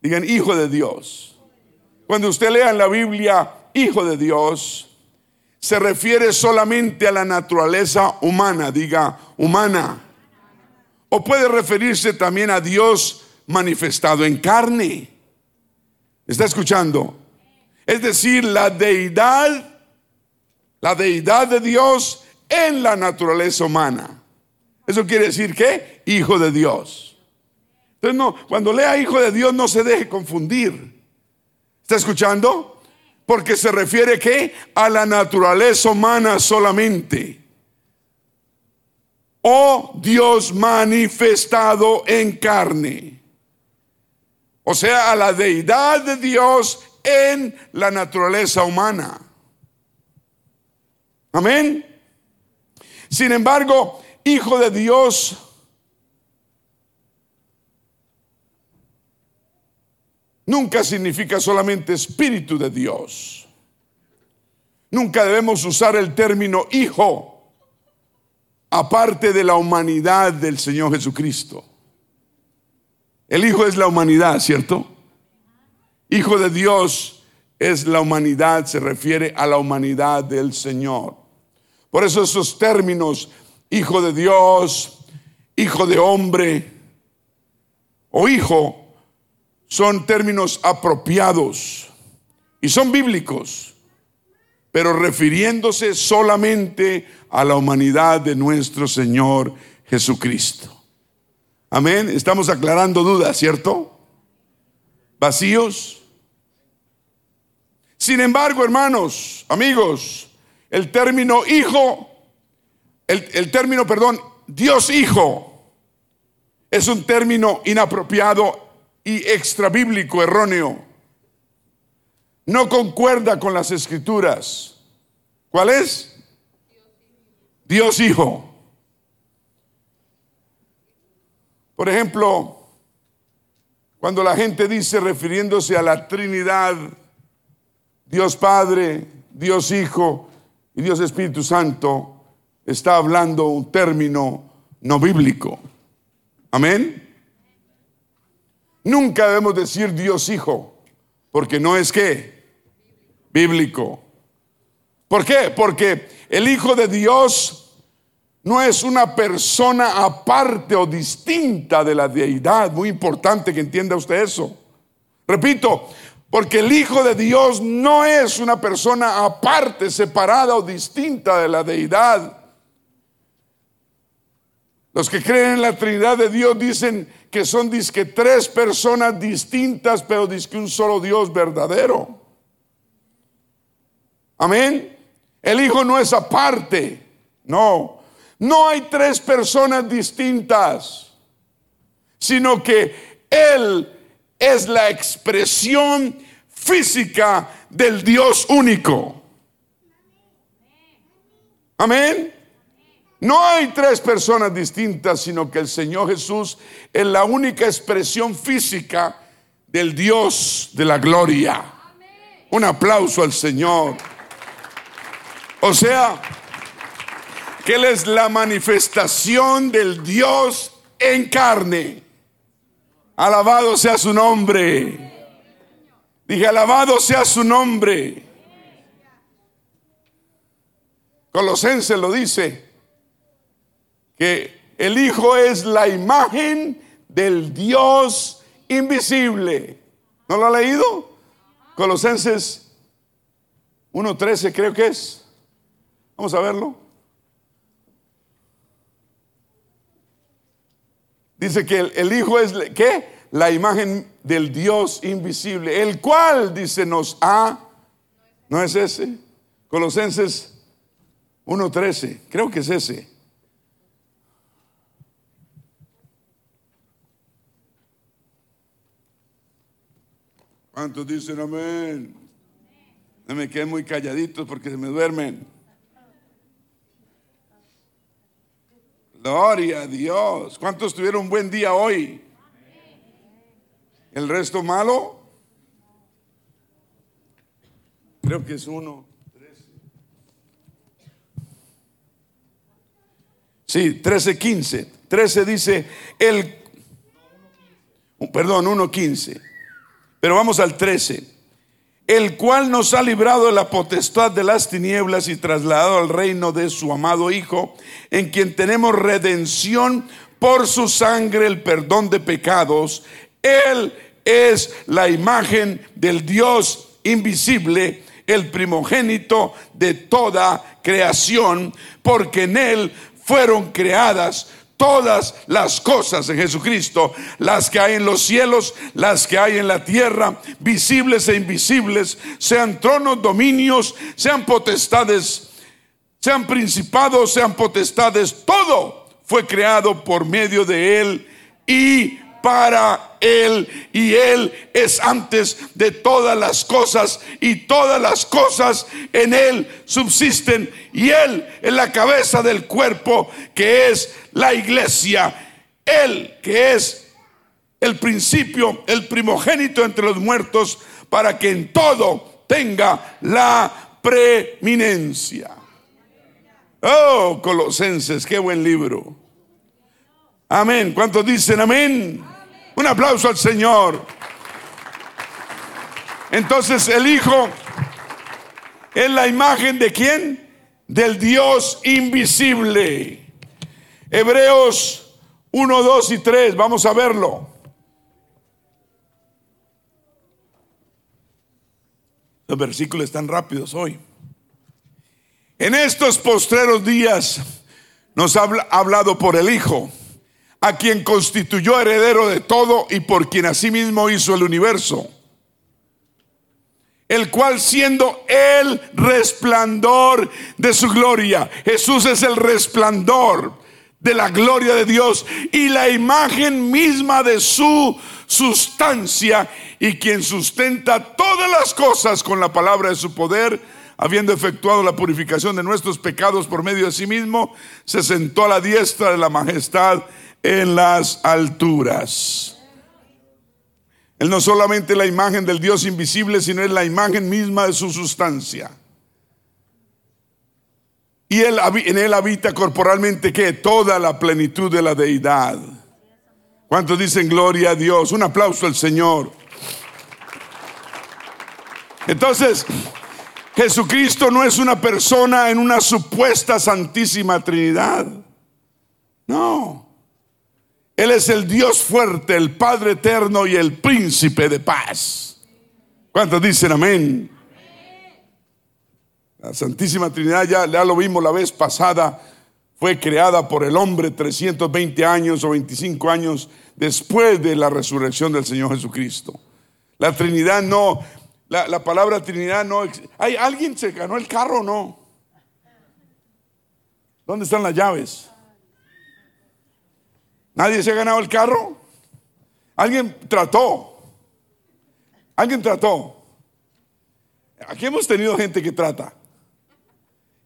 Digan, hijo de Dios. Cuando usted lea en la Biblia, hijo de Dios, se refiere solamente a la naturaleza humana, diga, humana. O puede referirse también a Dios manifestado en carne. ¿Está escuchando? Es decir, la deidad, la deidad de Dios en la naturaleza humana. Eso quiere decir que hijo de Dios. Entonces, no, cuando lea hijo de Dios, no se deje confundir. ¿Está escuchando? Porque se refiere que a la naturaleza humana solamente. O Dios manifestado en carne. O sea, a la deidad de Dios en la naturaleza humana. Amén. Sin embargo, hijo de Dios, nunca significa solamente espíritu de Dios. Nunca debemos usar el término hijo aparte de la humanidad del Señor Jesucristo. El hijo es la humanidad, ¿cierto? Hijo de Dios es la humanidad, se refiere a la humanidad del Señor. Por eso esos términos hijo de Dios, hijo de hombre o hijo, son términos apropiados y son bíblicos, pero refiriéndose solamente a la humanidad de nuestro Señor Jesucristo. Amén. Estamos aclarando dudas, ¿cierto? Vacíos. Sin embargo, hermanos, amigos, el término hijo el, término, perdón, Dios Hijo es un término inapropiado y extrabíblico, erróneo. No concuerda con las escrituras. ¿Cuál es? Dios Hijo. Por ejemplo, cuando la gente dice refiriéndose a la Trinidad, Dios Padre, Dios Hijo y Dios Espíritu Santo, está hablando un término no bíblico. Amén. Nunca debemos decir Dios Hijo, porque no es que bíblico. ¿Por qué? Porque el Hijo de Dios no es una persona aparte o distinta de la deidad. Muy importante que entienda usted eso. Repito, porque el Hijo de Dios no es una persona aparte, separada o distinta de la deidad. Los que creen en la Trinidad de Dios dicen que son disque tres personas distintas, pero disque un solo Dios verdadero. Amén. El Hijo no es aparte. No. No hay tres personas distintas, sino que Él es la expresión física del Dios único. Amén. No hay tres personas distintas, sino que el Señor Jesús es la única expresión física del Dios de la gloria. Un aplauso al Señor. O sea, que Él es la manifestación del Dios en carne. Alabado sea su nombre. Dije, alabado sea su nombre. Colosenses lo dice que el Hijo es la imagen del Dios invisible. ¿No lo ha leído? Colosenses 1.13 creo que es. Vamos a verlo. Dice que el, Hijo es ¿qué? la imagen del Dios invisible, el cual, dice, nos ha, ¿no es ese? Colosenses 1.13, creo que es ese. ¿Cuántos dicen amén? No me queden muy calladitos porque se me duermen. Gloria a Dios. ¿Cuántos tuvieron un buen día hoy? ¿El resto malo? Creo que es uno. Sí, 13, 15. 13 dice, el, perdón, 1, 15. Pero vamos al 13. El cual nos ha librado de la potestad de las tinieblas y trasladado al reino de su amado Hijo, en quien tenemos redención por su sangre, el perdón de pecados. Él es la imagen del Dios invisible, el primogénito de toda creación, porque en Él fueron creadas todas las cosas en Jesucristo, las que hay en los cielos, las que hay en la tierra, visibles e invisibles, sean tronos, dominios, sean potestades, sean principados, sean potestades, todo fue creado por medio de Él y para Él y Él es antes de todas las cosas y todas las cosas en Él subsisten y Él es la cabeza del cuerpo que es la iglesia. Él que es el principio, el primogénito entre los muertos para que en todo tenga la preeminencia. Oh, Colosenses, qué buen libro. Amén. ¿Cuántos dicen amén? Un aplauso al Señor. Entonces el Hijo es la imagen de quién? Del Dios invisible. Hebreos 1, 2 y 3, vamos a verlo. Los versículos están rápidos hoy. En estos postreros días nos ha hablado por el Hijo a quien constituyó heredero de todo y por quien asimismo hizo el universo, el cual siendo el resplandor de su gloria, Jesús es el resplandor de la gloria de Dios y la imagen misma de su sustancia y quien sustenta todas las cosas con la palabra de su poder, habiendo efectuado la purificación de nuestros pecados por medio de sí mismo, se sentó a la diestra de la majestad en las alturas. Él no solamente es la imagen del Dios invisible, sino es la imagen misma de su sustancia. Y él, en él habita corporalmente que toda la plenitud de la deidad. ¿Cuántos dicen gloria a Dios? Un aplauso al Señor. Entonces, Jesucristo no es una persona en una supuesta santísima Trinidad. No. Él es el Dios fuerte, el Padre eterno y el príncipe de paz. ¿Cuántos dicen amén? La Santísima Trinidad, ya, lo vimos la vez pasada, fue creada por el hombre 320 años o 25 años después de la resurrección del Señor Jesucristo. La Trinidad no, la, la palabra Trinidad no. ¿Hay alguien se ganó el carro o no? ¿Dónde están las llaves? ¿Nadie se ha ganado el carro? Alguien trató. Alguien trató. Aquí hemos tenido gente que trata.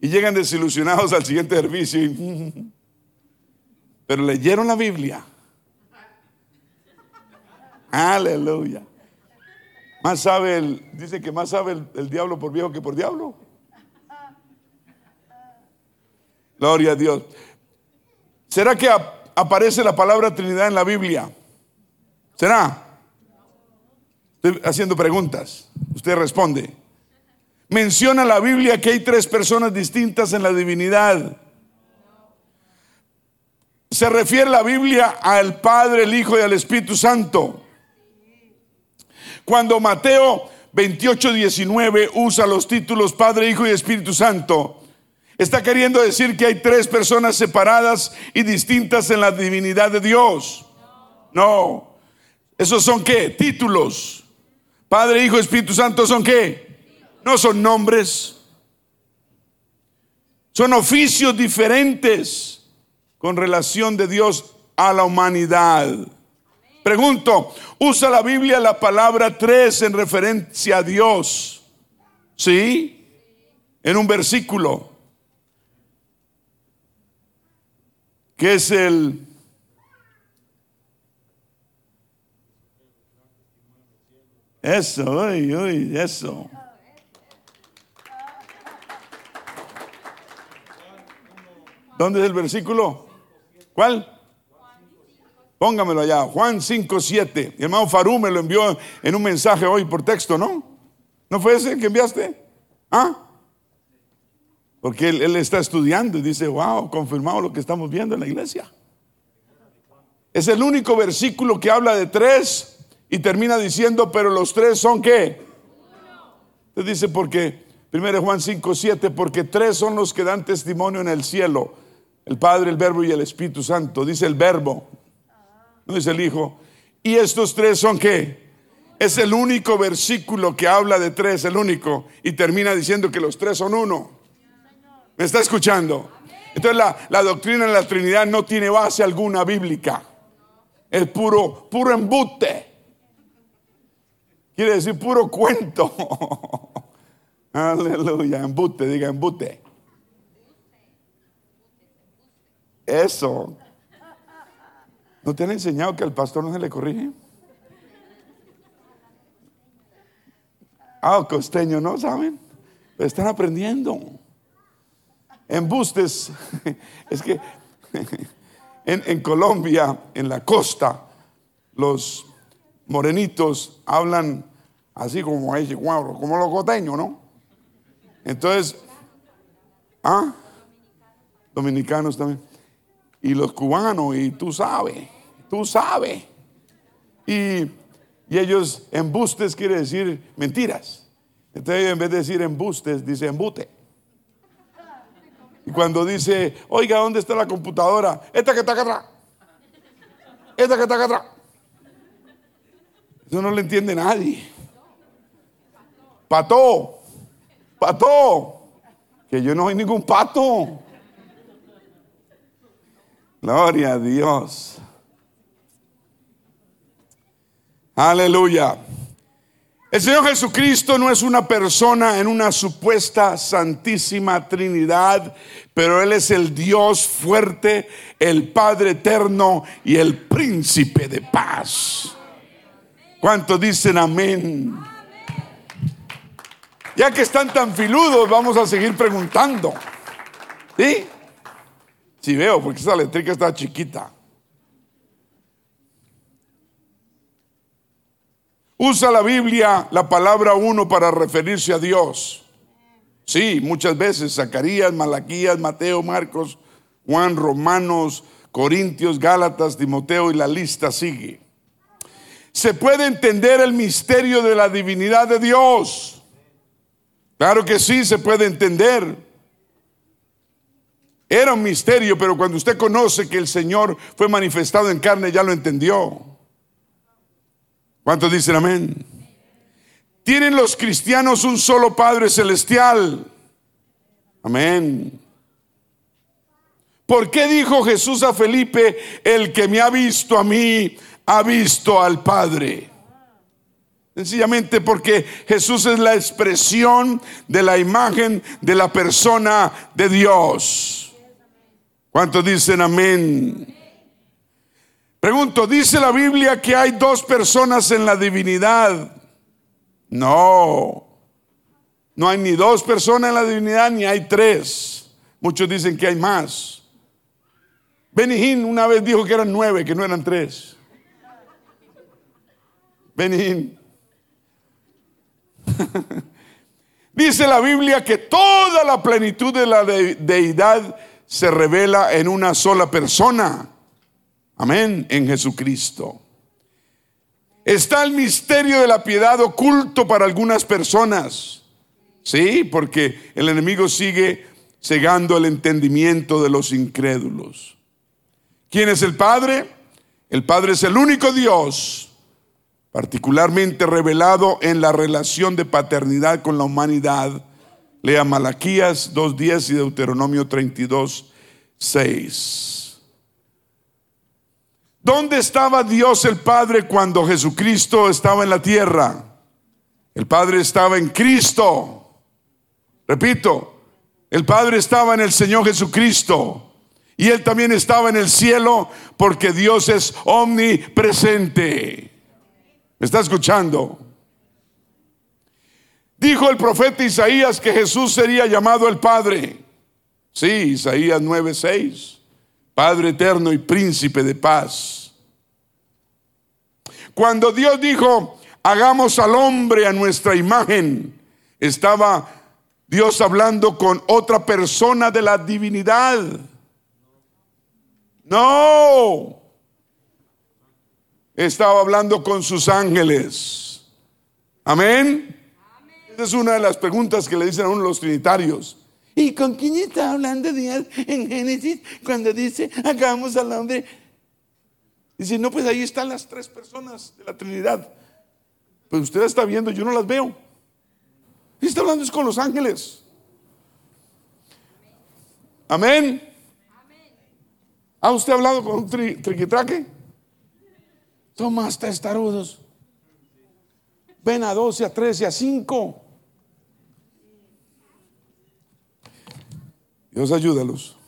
Y llegan desilusionados al siguiente servicio. [laughs] pero leyeron la Biblia. Aleluya. Más sabe el, dice que más sabe el, el diablo por viejo que por diablo. Gloria a Dios. ¿Será que aparece la palabra Trinidad en la Biblia? ¿Será? Estoy haciendo preguntas. Usted responde. Menciona la Biblia que hay tres personas distintas en la divinidad. Se refiere la Biblia al Padre, el Hijo y al Espíritu Santo. Cuando Mateo 28, 19 usa los títulos Padre, Hijo y Espíritu Santo, Está queriendo decir que hay tres personas separadas y distintas en la divinidad de Dios. No. ¿Esos son qué? Títulos. Padre, Hijo, Espíritu Santo son qué? No son nombres. Son oficios diferentes con relación de Dios a la humanidad. Pregunto, ¿usa la Biblia la palabra tres en referencia a Dios? ¿Sí? En un versículo. Que es el... Eso, uy, uy, eso. ¿Dónde es el versículo? ¿Cuál? Póngamelo allá, Juan 5, 7. Mi hermano Farú me lo envió en un mensaje hoy por texto, ¿no? ¿No fue ese que enviaste? ¿Ah? Porque él, está estudiando y dice, wow, confirmado lo que estamos viendo en la iglesia. Es el único versículo que habla de tres y termina diciendo, pero los tres son qué? Entonces dice, porque, primero Juan 5, 7, porque tres son los que dan testimonio en el cielo, el Padre, el Verbo y el Espíritu Santo. Dice el Verbo, no dice el Hijo. Y estos tres son qué? Es el único versículo que habla de tres, el único, y termina diciendo que los tres son uno. ¿Me está escuchando? Entonces la, doctrina de la Trinidad no tiene base alguna bíblica. Es puro, puro embute. Quiere decir puro cuento. [laughs] Aleluya, embute, diga embute. Eso. ¿No te han enseñado que al pastor no se le corrige? Ah, costeño, ¿no saben? Pero están aprendiendo. Embustes. [laughs] Es que [laughs] en, Colombia, en la costa, los morenitos hablan así como ese como los costeños, ¿no? Entonces, ah, dominicanos también y los cubanos, y tú sabes, tú sabes. Y, y ellos, embustes quiere decir mentiras. Entonces en vez de decir embustes, dice embute. Y cuando dice, oiga, ¿dónde está la computadora? Esta que está acá atrás. Esta que está acá atrás. Eso no le entiende nadie. Pato, pato, que yo no soy ningún pato. Gloria a Dios. Aleluya. El Señor Jesucristo no es una persona en una supuesta santísima Trinidad, pero Él es el Dios fuerte, el Padre eterno y el príncipe de paz. ¿Cuántos dicen amén? Ya que están tan filudos, vamos a seguir preguntando. ¿Sí? Si veo, porque esa letrica está chiquita. Usa la Biblia la palabra uno para referirse a Dios. Sí, muchas veces Zacarías, Malaquías, Mateo, Marcos, Juan, Romanos, Corintios, Gálatas, Timoteo y la lista sigue. Se puede entender el misterio de la divinidad de Dios. Claro que sí, se puede entender. Era un misterio, pero cuando usted conoce que el Señor fue manifestado en carne, ya lo entendió. ¿Cuántos dicen amén? Tienen los cristianos un solo Padre celestial. Amén. ¿Por qué dijo Jesús a Felipe, el que me ha visto a mí, ha visto al Padre? Sencillamente porque Jesús es la expresión de la imagen de la persona de Dios. ¿Cuántos dicen amén? Pregunto, ¿dice la Biblia que hay dos personas en la divinidad? No, no hay ni dos personas en la divinidad ni hay tres. Muchos dicen que hay más. Benijín una vez dijo que eran nueve, que no eran tres. Benijín. [laughs] Dice la Biblia que toda la plenitud de la deidad se revela en una sola persona. Amén, en Jesucristo. Está el misterio de la piedad oculto para algunas personas. Sí, porque el enemigo sigue cegando el entendimiento de los incrédulos. ¿Quién es el Padre? El Padre es el único Dios, particularmente revelado en la relación de paternidad con la humanidad Lea Malaquías 2.10 y Deuteronomio 32.6. ¿Dónde estaba Dios el Padre cuando Jesucristo estaba en la tierra? El Padre estaba en Cristo. Repito, el Padre estaba en el Señor Jesucristo. Y Él también estaba en el cielo porque Dios es omnipresente. ¿Me está escuchando? Dijo el profeta Isaías que Jesús sería llamado el Padre. Sí, Isaías 9:6. Padre eterno y príncipe de paz. Cuando Dios dijo, hagamos al hombre a nuestra imagen, estaba Dios hablando con otra persona de la divinidad. No. Estaba hablando con sus ángeles. Amén. Esa es una de las preguntas que le dicen a uno los trinitarios. ¿Y con quién está hablando Dios en Génesis cuando dice, hagamos al hombre? Dice, no, pues ahí están las tres personas de la Trinidad. Pues usted está viendo, yo no las veo. Está hablando es con los ángeles. Amén. ¿Ha usted hablado con un triquitraque? Son más testarudos. Ven a 12, a 13, a 5. Dios ayúdalos.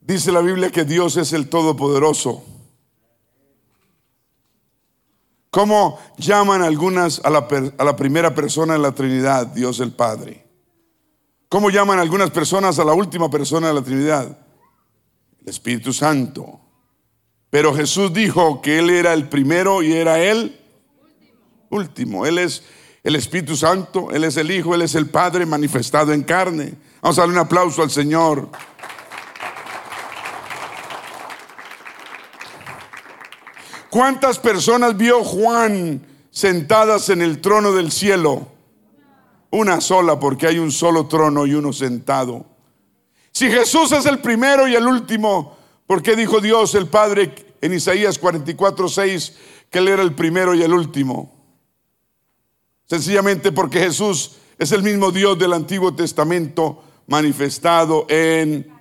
Dice la Biblia que Dios es el Todopoderoso. ¿Cómo llaman algunas a la, a la primera persona de la Trinidad, Dios el Padre? ¿Cómo llaman algunas personas a la última persona de la Trinidad? El Espíritu Santo. Pero Jesús dijo que Él era el primero y era Él último. Él es el Espíritu Santo, Él es el Hijo, Él es el Padre manifestado en carne. Vamos a darle un aplauso al Señor. ¿Cuántas personas vio Juan sentadas en el trono del cielo? Una sola, porque hay un solo trono y uno sentado. Si Jesús es el primero y el último, ¿por qué dijo Dios el Padre en Isaías 44, 6 que Él era el primero y el último? Sencillamente porque Jesús es el mismo Dios del Antiguo Testamento manifestado en...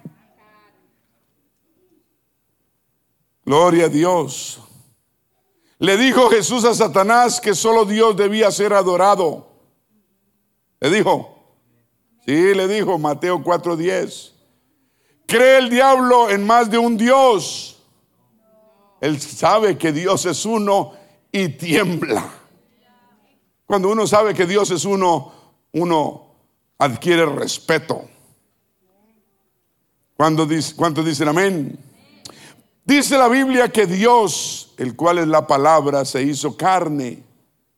Gloria a Dios. Le dijo Jesús a Satanás que solo Dios debía ser adorado. Le dijo. Sí, le dijo Mateo 4:10. ¿Cree el diablo en más de un Dios? Él sabe que Dios es uno y tiembla. Cuando uno sabe que Dios es uno, uno adquiere respeto. Cuando dice, ¿Cuántos dicen amén? Dice la Biblia que Dios, el cual es la palabra, se hizo carne.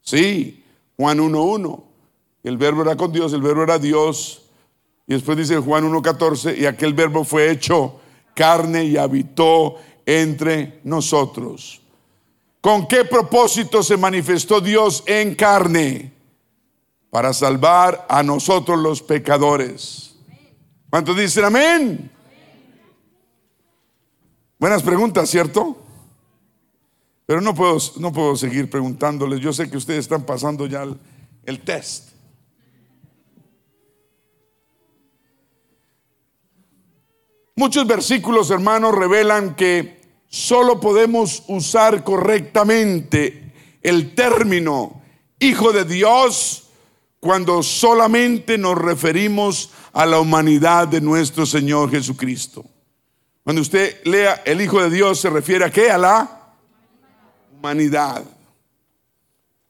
Sí, Juan 1.1. El verbo era con Dios, el verbo era Dios. Y después dice Juan 1.14, y aquel verbo fue hecho carne y habitó entre nosotros. ¿Con qué propósito se manifestó Dios en carne? Para salvar a nosotros los pecadores. ¿Cuántos dicen amén? Buenas preguntas, ¿cierto? Pero no puedo, no puedo seguir preguntándoles. Yo sé que ustedes están pasando ya el, el test. Muchos versículos, hermanos, revelan que solo podemos usar correctamente el término Hijo de Dios cuando solamente nos referimos a la humanidad de nuestro Señor Jesucristo. Cuando usted lea el Hijo de Dios, se refiere a qué? A la humanidad.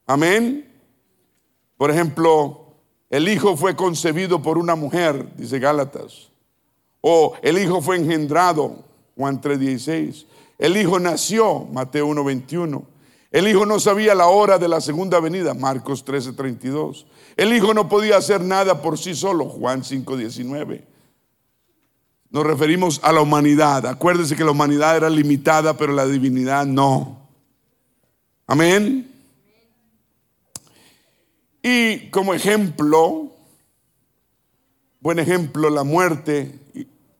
Amén. Por ejemplo, el Hijo fue concebido por una mujer, dice Gálatas. O el Hijo fue engendrado, Juan 3:16. El Hijo nació, Mateo 1:21. El Hijo no sabía la hora de la segunda venida, Marcos 13:32. El Hijo no podía hacer nada por sí solo, Juan 5:19. Nos referimos a la humanidad. Acuérdense que la humanidad era limitada, pero la divinidad no. Amén. Y como ejemplo, buen ejemplo, la muerte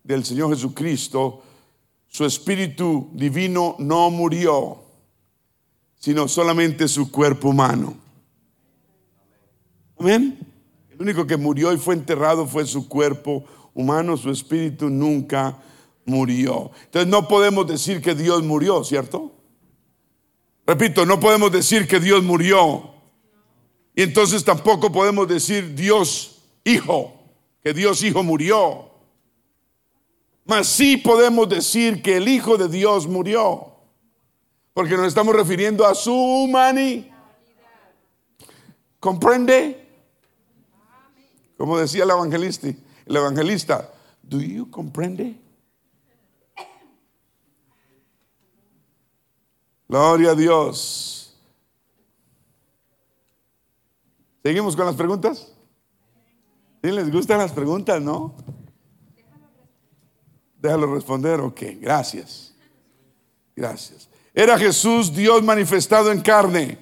del Señor Jesucristo, su espíritu divino no murió, sino solamente su cuerpo humano. Amén. El único que murió y fue enterrado fue su cuerpo humano, su espíritu nunca murió. Entonces no podemos decir que Dios murió, ¿cierto? Repito, no podemos decir que Dios murió. Y entonces tampoco podemos decir Dios Hijo, que Dios Hijo murió. Mas sí podemos decir que el Hijo de Dios murió. Porque nos estamos refiriendo a su humanidad. ¿Comprende? Como decía el evangelista, el evangelista, ¿do you comprende? Gloria a Dios. ¿Seguimos con las preguntas? ¿Sí les gustan las preguntas, no? Déjalo responder, ok, gracias. Gracias. Era Jesús Dios manifestado en carne.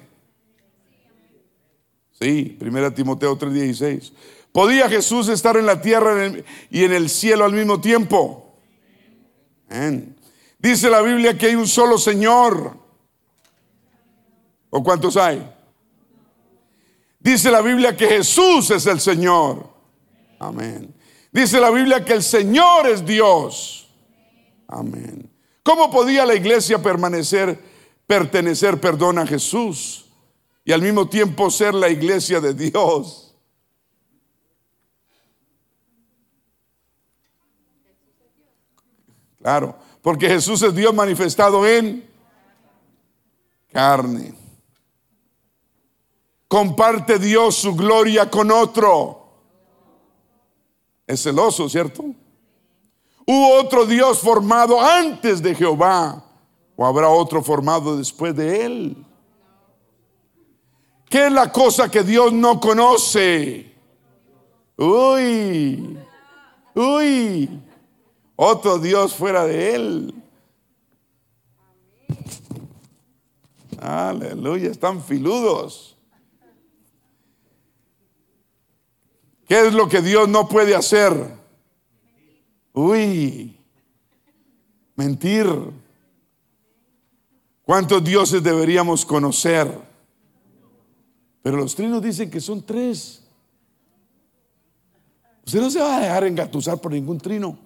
Sí, 1 Timoteo 3:16. ¿Podía Jesús estar en la tierra y en el cielo al mismo tiempo? Dice la Biblia que hay un solo Señor. ¿O cuántos hay? Dice la Biblia que Jesús es el Señor. Amén. Dice la Biblia que el Señor es Dios. Amén. ¿Cómo podía la iglesia permanecer, pertenecer, perdón, a Jesús y al mismo tiempo ser la iglesia de Dios? Claro, porque Jesús es Dios manifestado en carne. Comparte Dios su gloria con otro. Es celoso, ¿cierto? ¿Hubo otro Dios formado antes de Jehová? ¿O habrá otro formado después de él? ¿Qué es la cosa que Dios no conoce? Uy, uy, otro Dios fuera de él. Aleluya, están filudos. ¿Qué es lo que Dios no puede hacer? Uy, mentir. ¿Cuántos dioses deberíamos conocer? Pero los trinos dicen que son tres. Usted no se va a dejar engatusar por ningún trino.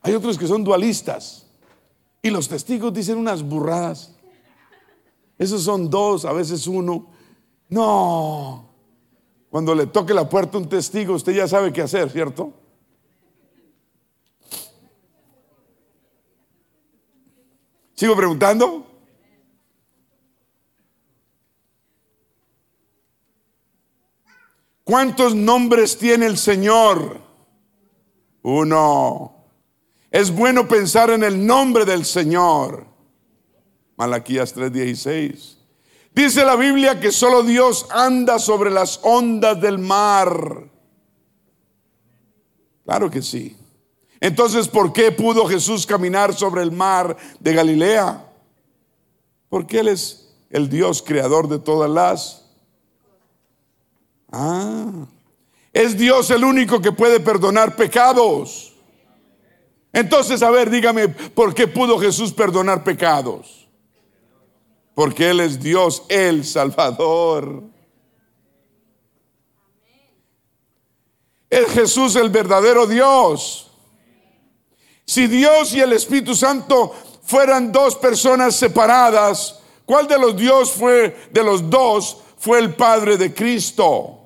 Hay otros que son dualistas. Y los testigos dicen unas burradas. Esos son dos, a veces uno. No. Cuando le toque la puerta un testigo, usted ya sabe qué hacer, ¿cierto? ¿Sigo preguntando? ¿Cuántos nombres tiene el Señor? Uno. Es bueno pensar en el nombre del Señor. Malaquías 3:16. Dice la Biblia que solo Dios anda sobre las ondas del mar. Claro que sí. Entonces, ¿por qué pudo Jesús caminar sobre el mar de Galilea? Porque Él es el Dios creador de todas las. Ah, es Dios el único que puede perdonar pecados. Entonces, a ver, dígame, ¿por qué pudo Jesús perdonar pecados? Porque Él es Dios, el Salvador. Es Jesús el verdadero Dios. Si Dios y el Espíritu Santo fueran dos personas separadas, ¿cuál de los Dios fue de los dos fue el Padre de Cristo?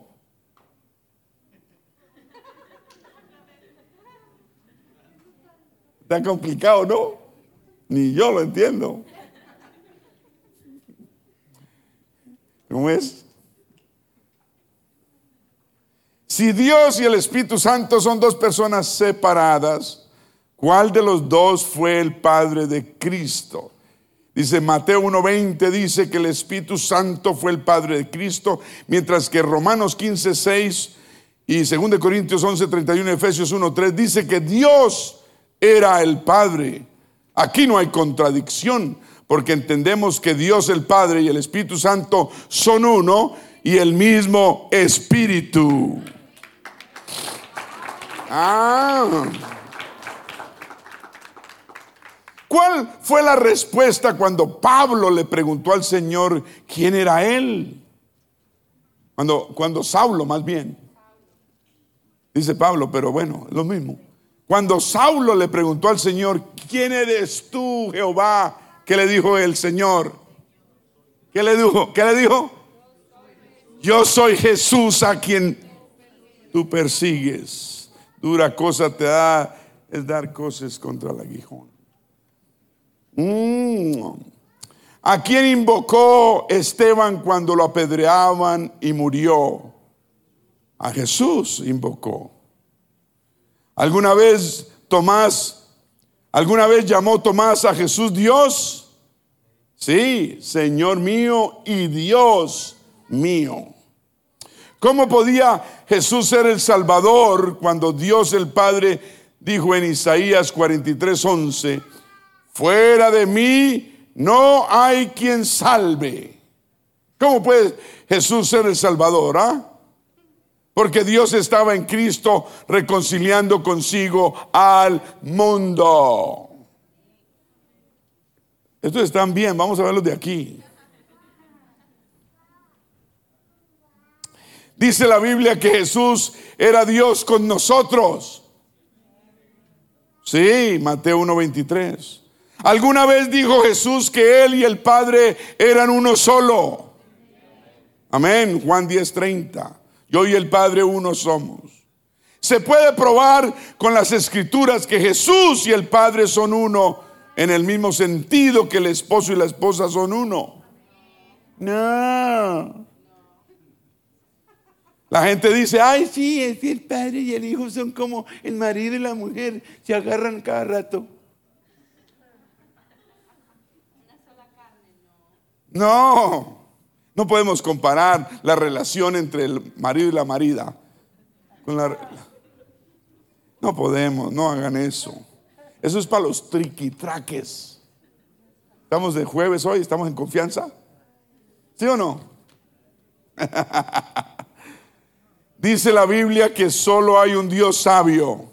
Está complicado, ¿no? Ni yo lo entiendo. ¿Cómo es? Si Dios y el Espíritu Santo son dos personas separadas, ¿Cuál de los dos fue el Padre de Cristo? Dice Mateo 1.20, dice que el Espíritu Santo fue el Padre de Cristo, mientras que Romanos 15.6 y 2 Corintios 11.31 Efesios 1.3 dice que Dios era el Padre. Aquí no hay contradicción, porque entendemos que Dios el Padre y el Espíritu Santo son uno y el mismo Espíritu. Ah. ¿Cuál fue la respuesta cuando Pablo le preguntó al Señor quién era él? Cuando, cuando Saulo, más bien. Dice Pablo, pero bueno, lo mismo. Cuando Saulo le preguntó al Señor, ¿quién eres tú, Jehová? ¿Qué le dijo el Señor? ¿Qué le dijo? ¿Qué le dijo? Yo soy Jesús a quien tú persigues. Dura cosa te da es dar cosas contra el aguijón. Mm. ¿A quién invocó Esteban cuando lo apedreaban y murió? A Jesús invocó. ¿Alguna vez Tomás, alguna vez llamó Tomás a Jesús Dios? Sí, Señor mío y Dios mío. ¿Cómo podía Jesús ser el Salvador cuando Dios el Padre dijo en Isaías 43, 11, fuera de mí no hay quien salve? ¿Cómo puede Jesús ser el Salvador? Ah? Porque Dios estaba en Cristo reconciliando consigo al mundo. Esto están bien, vamos a verlo de aquí. Dice la Biblia que Jesús era Dios con nosotros. Sí, Mateo 1:23. Alguna vez dijo Jesús que Él y el Padre eran uno solo. Amén, Juan 10:30. Yo y el Padre uno somos. Se puede probar con las escrituras que Jesús y el Padre son uno en el mismo sentido que el esposo y la esposa son uno. No. La gente dice, ay, sí, es el padre y el hijo son como el marido y la mujer, se agarran cada rato. No, no podemos comparar la relación entre el marido y la marida. Con la, no podemos, no hagan eso. Eso es para los triquitraques. Estamos de jueves hoy, estamos en confianza. ¿Sí o no? [laughs] Dice la Biblia que solo hay un Dios sabio.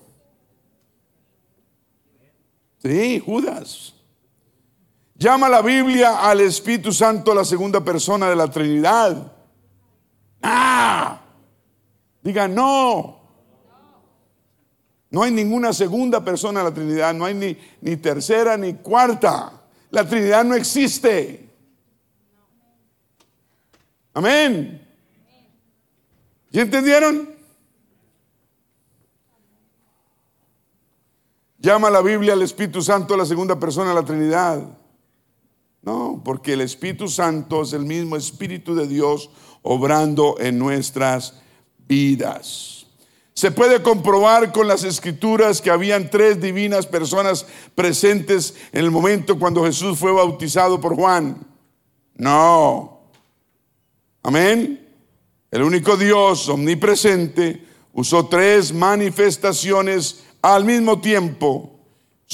Sí, Judas. Llama la Biblia al Espíritu Santo la segunda persona de la Trinidad. Ah, diga no. No hay ninguna segunda persona de la Trinidad, no hay ni, ni tercera ni cuarta. La Trinidad no existe. Amén. ¿Ya entendieron? Llama la Biblia al Espíritu Santo la segunda persona de la Trinidad. No, porque el Espíritu Santo es el mismo Espíritu de Dios obrando en nuestras vidas. Se puede comprobar con las escrituras que habían tres divinas personas presentes en el momento cuando Jesús fue bautizado por Juan. No. Amén. El único Dios omnipresente usó tres manifestaciones al mismo tiempo.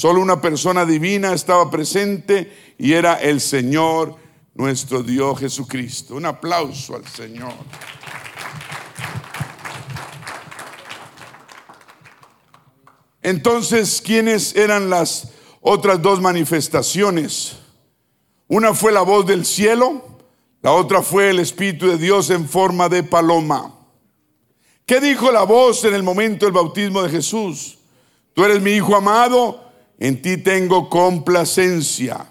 Solo una persona divina estaba presente y era el Señor, nuestro Dios Jesucristo. Un aplauso al Señor. Entonces, ¿quiénes eran las otras dos manifestaciones? Una fue la voz del cielo la otra fue el Espíritu de Dios en forma de paloma. ¿Qué dijo la voz en el momento del bautismo de Jesús? Tú eres mi Hijo amado, en ti tengo complacencia.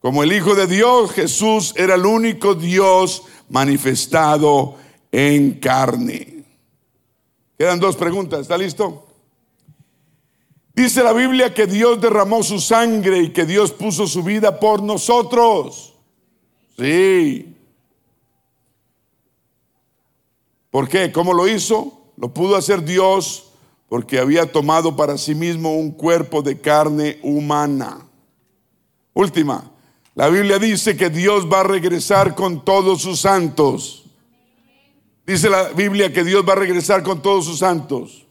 Como el Hijo de Dios, Jesús era el único Dios manifestado en carne. Quedan dos preguntas, ¿está listo? Dice la Biblia que Dios derramó su sangre y que Dios puso su vida por nosotros. Sí. ¿Por qué? ¿Cómo lo hizo? Lo pudo hacer Dios porque había tomado para sí mismo un cuerpo de carne humana. Última, la Biblia dice que Dios va a regresar con todos sus santos. Dice la Biblia que Dios va a regresar con todos sus santos.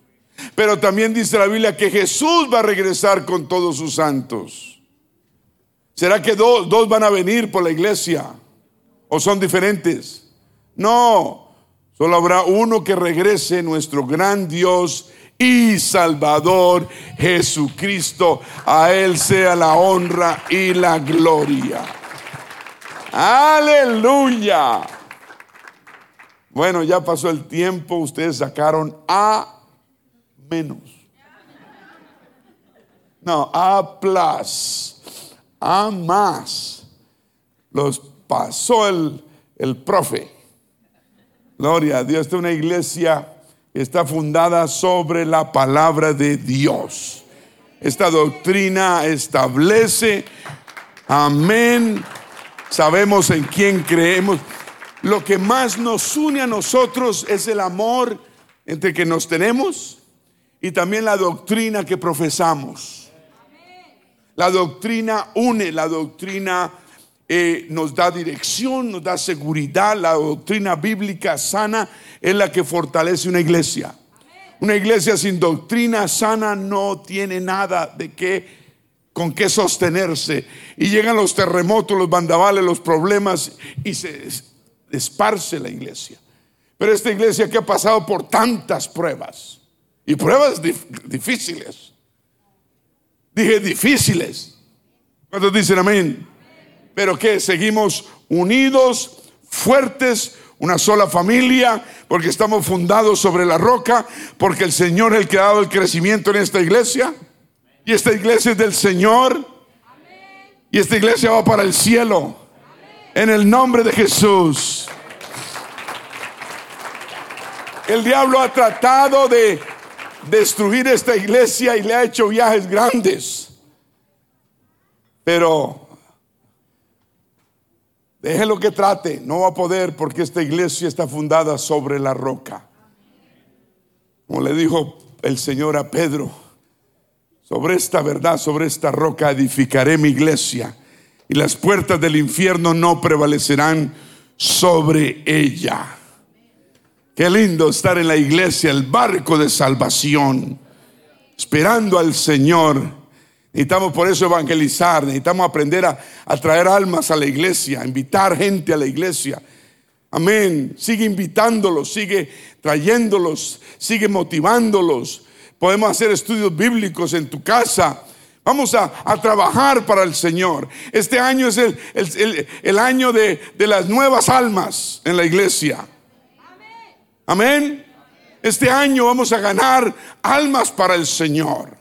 Pero también dice la Biblia que Jesús va a regresar con todos sus santos. ¿Será que dos, van a venir por la iglesia? ¿O son diferentes? No, solo habrá uno que regrese, nuestro gran Dios y Salvador Jesucristo. A Él sea la honra y la gloria. Aleluya. Bueno, ya pasó el tiempo, ustedes sacaron A menos. No, A plus, A más. Los pasó el, el profe. Gloria a Dios. Esta es una iglesia está fundada sobre la palabra de Dios. Esta doctrina establece, amén, sabemos en quién creemos. Lo que más nos une a nosotros es el amor entre que nos tenemos y también la doctrina que profesamos. La doctrina une, la doctrina eh, nos da dirección, nos da seguridad. La doctrina bíblica sana es la que fortalece una iglesia. Una iglesia sin doctrina sana no tiene nada de qué con qué sostenerse. Y llegan los terremotos, los bandavales, los problemas y se esparce la iglesia. Pero esta iglesia que ha pasado por tantas pruebas y pruebas difíciles. Dije difíciles. ¿Cuántos dicen amén? Pero que seguimos unidos, fuertes, una sola familia, porque estamos fundados sobre la roca, porque el Señor es el que ha dado el crecimiento en esta iglesia. Y esta iglesia es del Señor. Y esta iglesia va para el cielo. En el nombre de Jesús. El diablo ha tratado de destruir esta iglesia y le ha hecho viajes grandes. Pero Deje lo que trate, no va a poder porque esta iglesia está fundada sobre la roca. Como le dijo el Señor a Pedro, sobre esta verdad, sobre esta roca edificaré mi iglesia y las puertas del infierno no prevalecerán sobre ella. Qué lindo estar en la iglesia, el barco de salvación, esperando al Señor Necesitamos por eso evangelizar, necesitamos aprender a, traer almas a la iglesia, invitar gente a la iglesia. Amén. Sigue invitándolos, sigue trayéndolos, sigue motivándolos. Podemos hacer estudios bíblicos en tu casa. Vamos a, trabajar para el Señor. Este año es el, año de, de, las nuevas almas en la iglesia. Amén. Este año vamos a ganar almas para el Señor.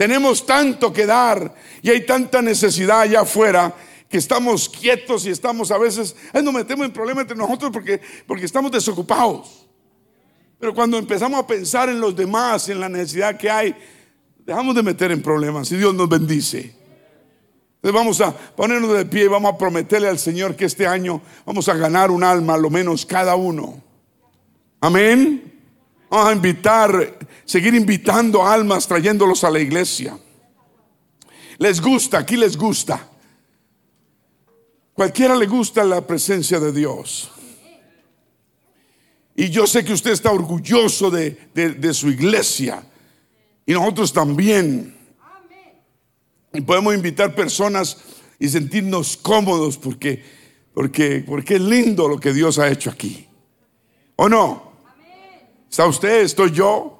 Tenemos tanto que dar y hay tanta necesidad allá afuera que estamos quietos y estamos a veces, nos metemos en problemas entre nosotros porque, porque estamos desocupados. Pero cuando empezamos a pensar en los demás, en la necesidad que hay, dejamos de meter en problemas y Dios nos bendice. Entonces vamos a ponernos de pie y vamos a prometerle al Señor que este año vamos a ganar un alma, lo menos cada uno. Amén. Vamos a invitar, seguir invitando almas, trayéndolos a la iglesia. Les gusta, aquí les gusta. Cualquiera le gusta la presencia de Dios. Y yo sé que usted está orgulloso de, de su iglesia. Y nosotros también. Y podemos invitar personas y sentirnos cómodos porque, porque, porque es lindo lo que Dios ha hecho aquí. ¿O no? ¿Está usted? ¿Estoy yo?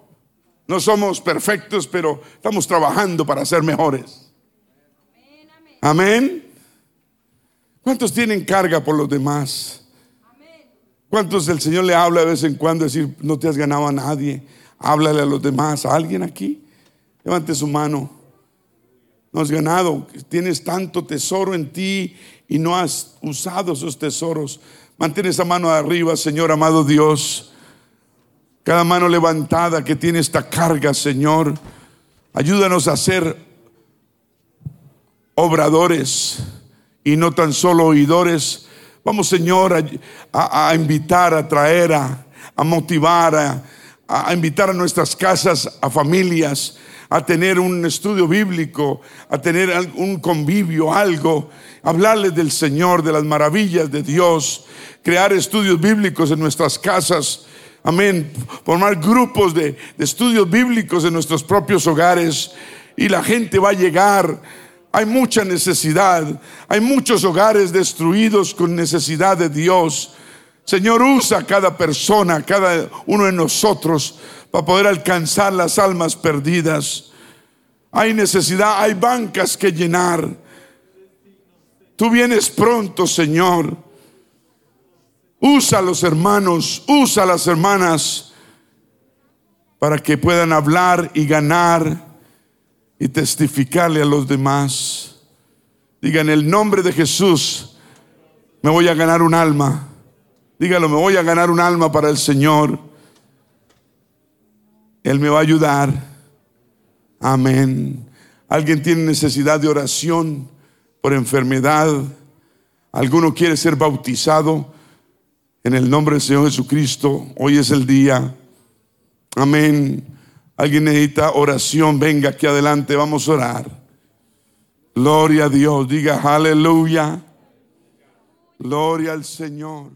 No somos perfectos, pero estamos trabajando para ser mejores. Amén. ¿Cuántos tienen carga por los demás? ¿Cuántos el Señor le habla de vez en cuando decir, no te has ganado a nadie? Háblale a los demás. ¿A alguien aquí? Levante su mano. No has ganado. Tienes tanto tesoro en ti y no has usado esos tesoros. Mantén esa mano arriba, Señor amado Dios. Cada mano levantada que tiene esta carga, Señor, ayúdanos a ser obradores y no tan solo oidores. Vamos, Señor, a, invitar, a traer, a, motivar, a, invitar a nuestras casas, a familias, a tener un estudio bíblico, a tener un convivio, algo, hablarles del Señor, de las maravillas de Dios, crear estudios bíblicos en nuestras casas Amén. Formar grupos de, estudios bíblicos en nuestros propios hogares y la gente va a llegar. Hay mucha necesidad. Hay muchos hogares destruidos con necesidad de Dios. Señor, usa cada persona, cada uno de nosotros para poder alcanzar las almas perdidas. Hay necesidad, hay bancas que llenar. Tú vienes pronto, Señor. Usa a los hermanos, usa a las hermanas para que puedan hablar y ganar y testificarle a los demás. Diga en el nombre de Jesús, me voy a ganar un alma. Dígalo, me voy a ganar un alma para el Señor. Él me va a ayudar. Amén. Alguien tiene necesidad de oración por enfermedad. Alguno quiere ser bautizado en el nombre del Señor Jesucristo. Hoy es el día. Amén. Alguien necesita oración. Venga aquí adelante. Vamos a orar. Gloria a Dios. Diga aleluya. Gloria al Señor.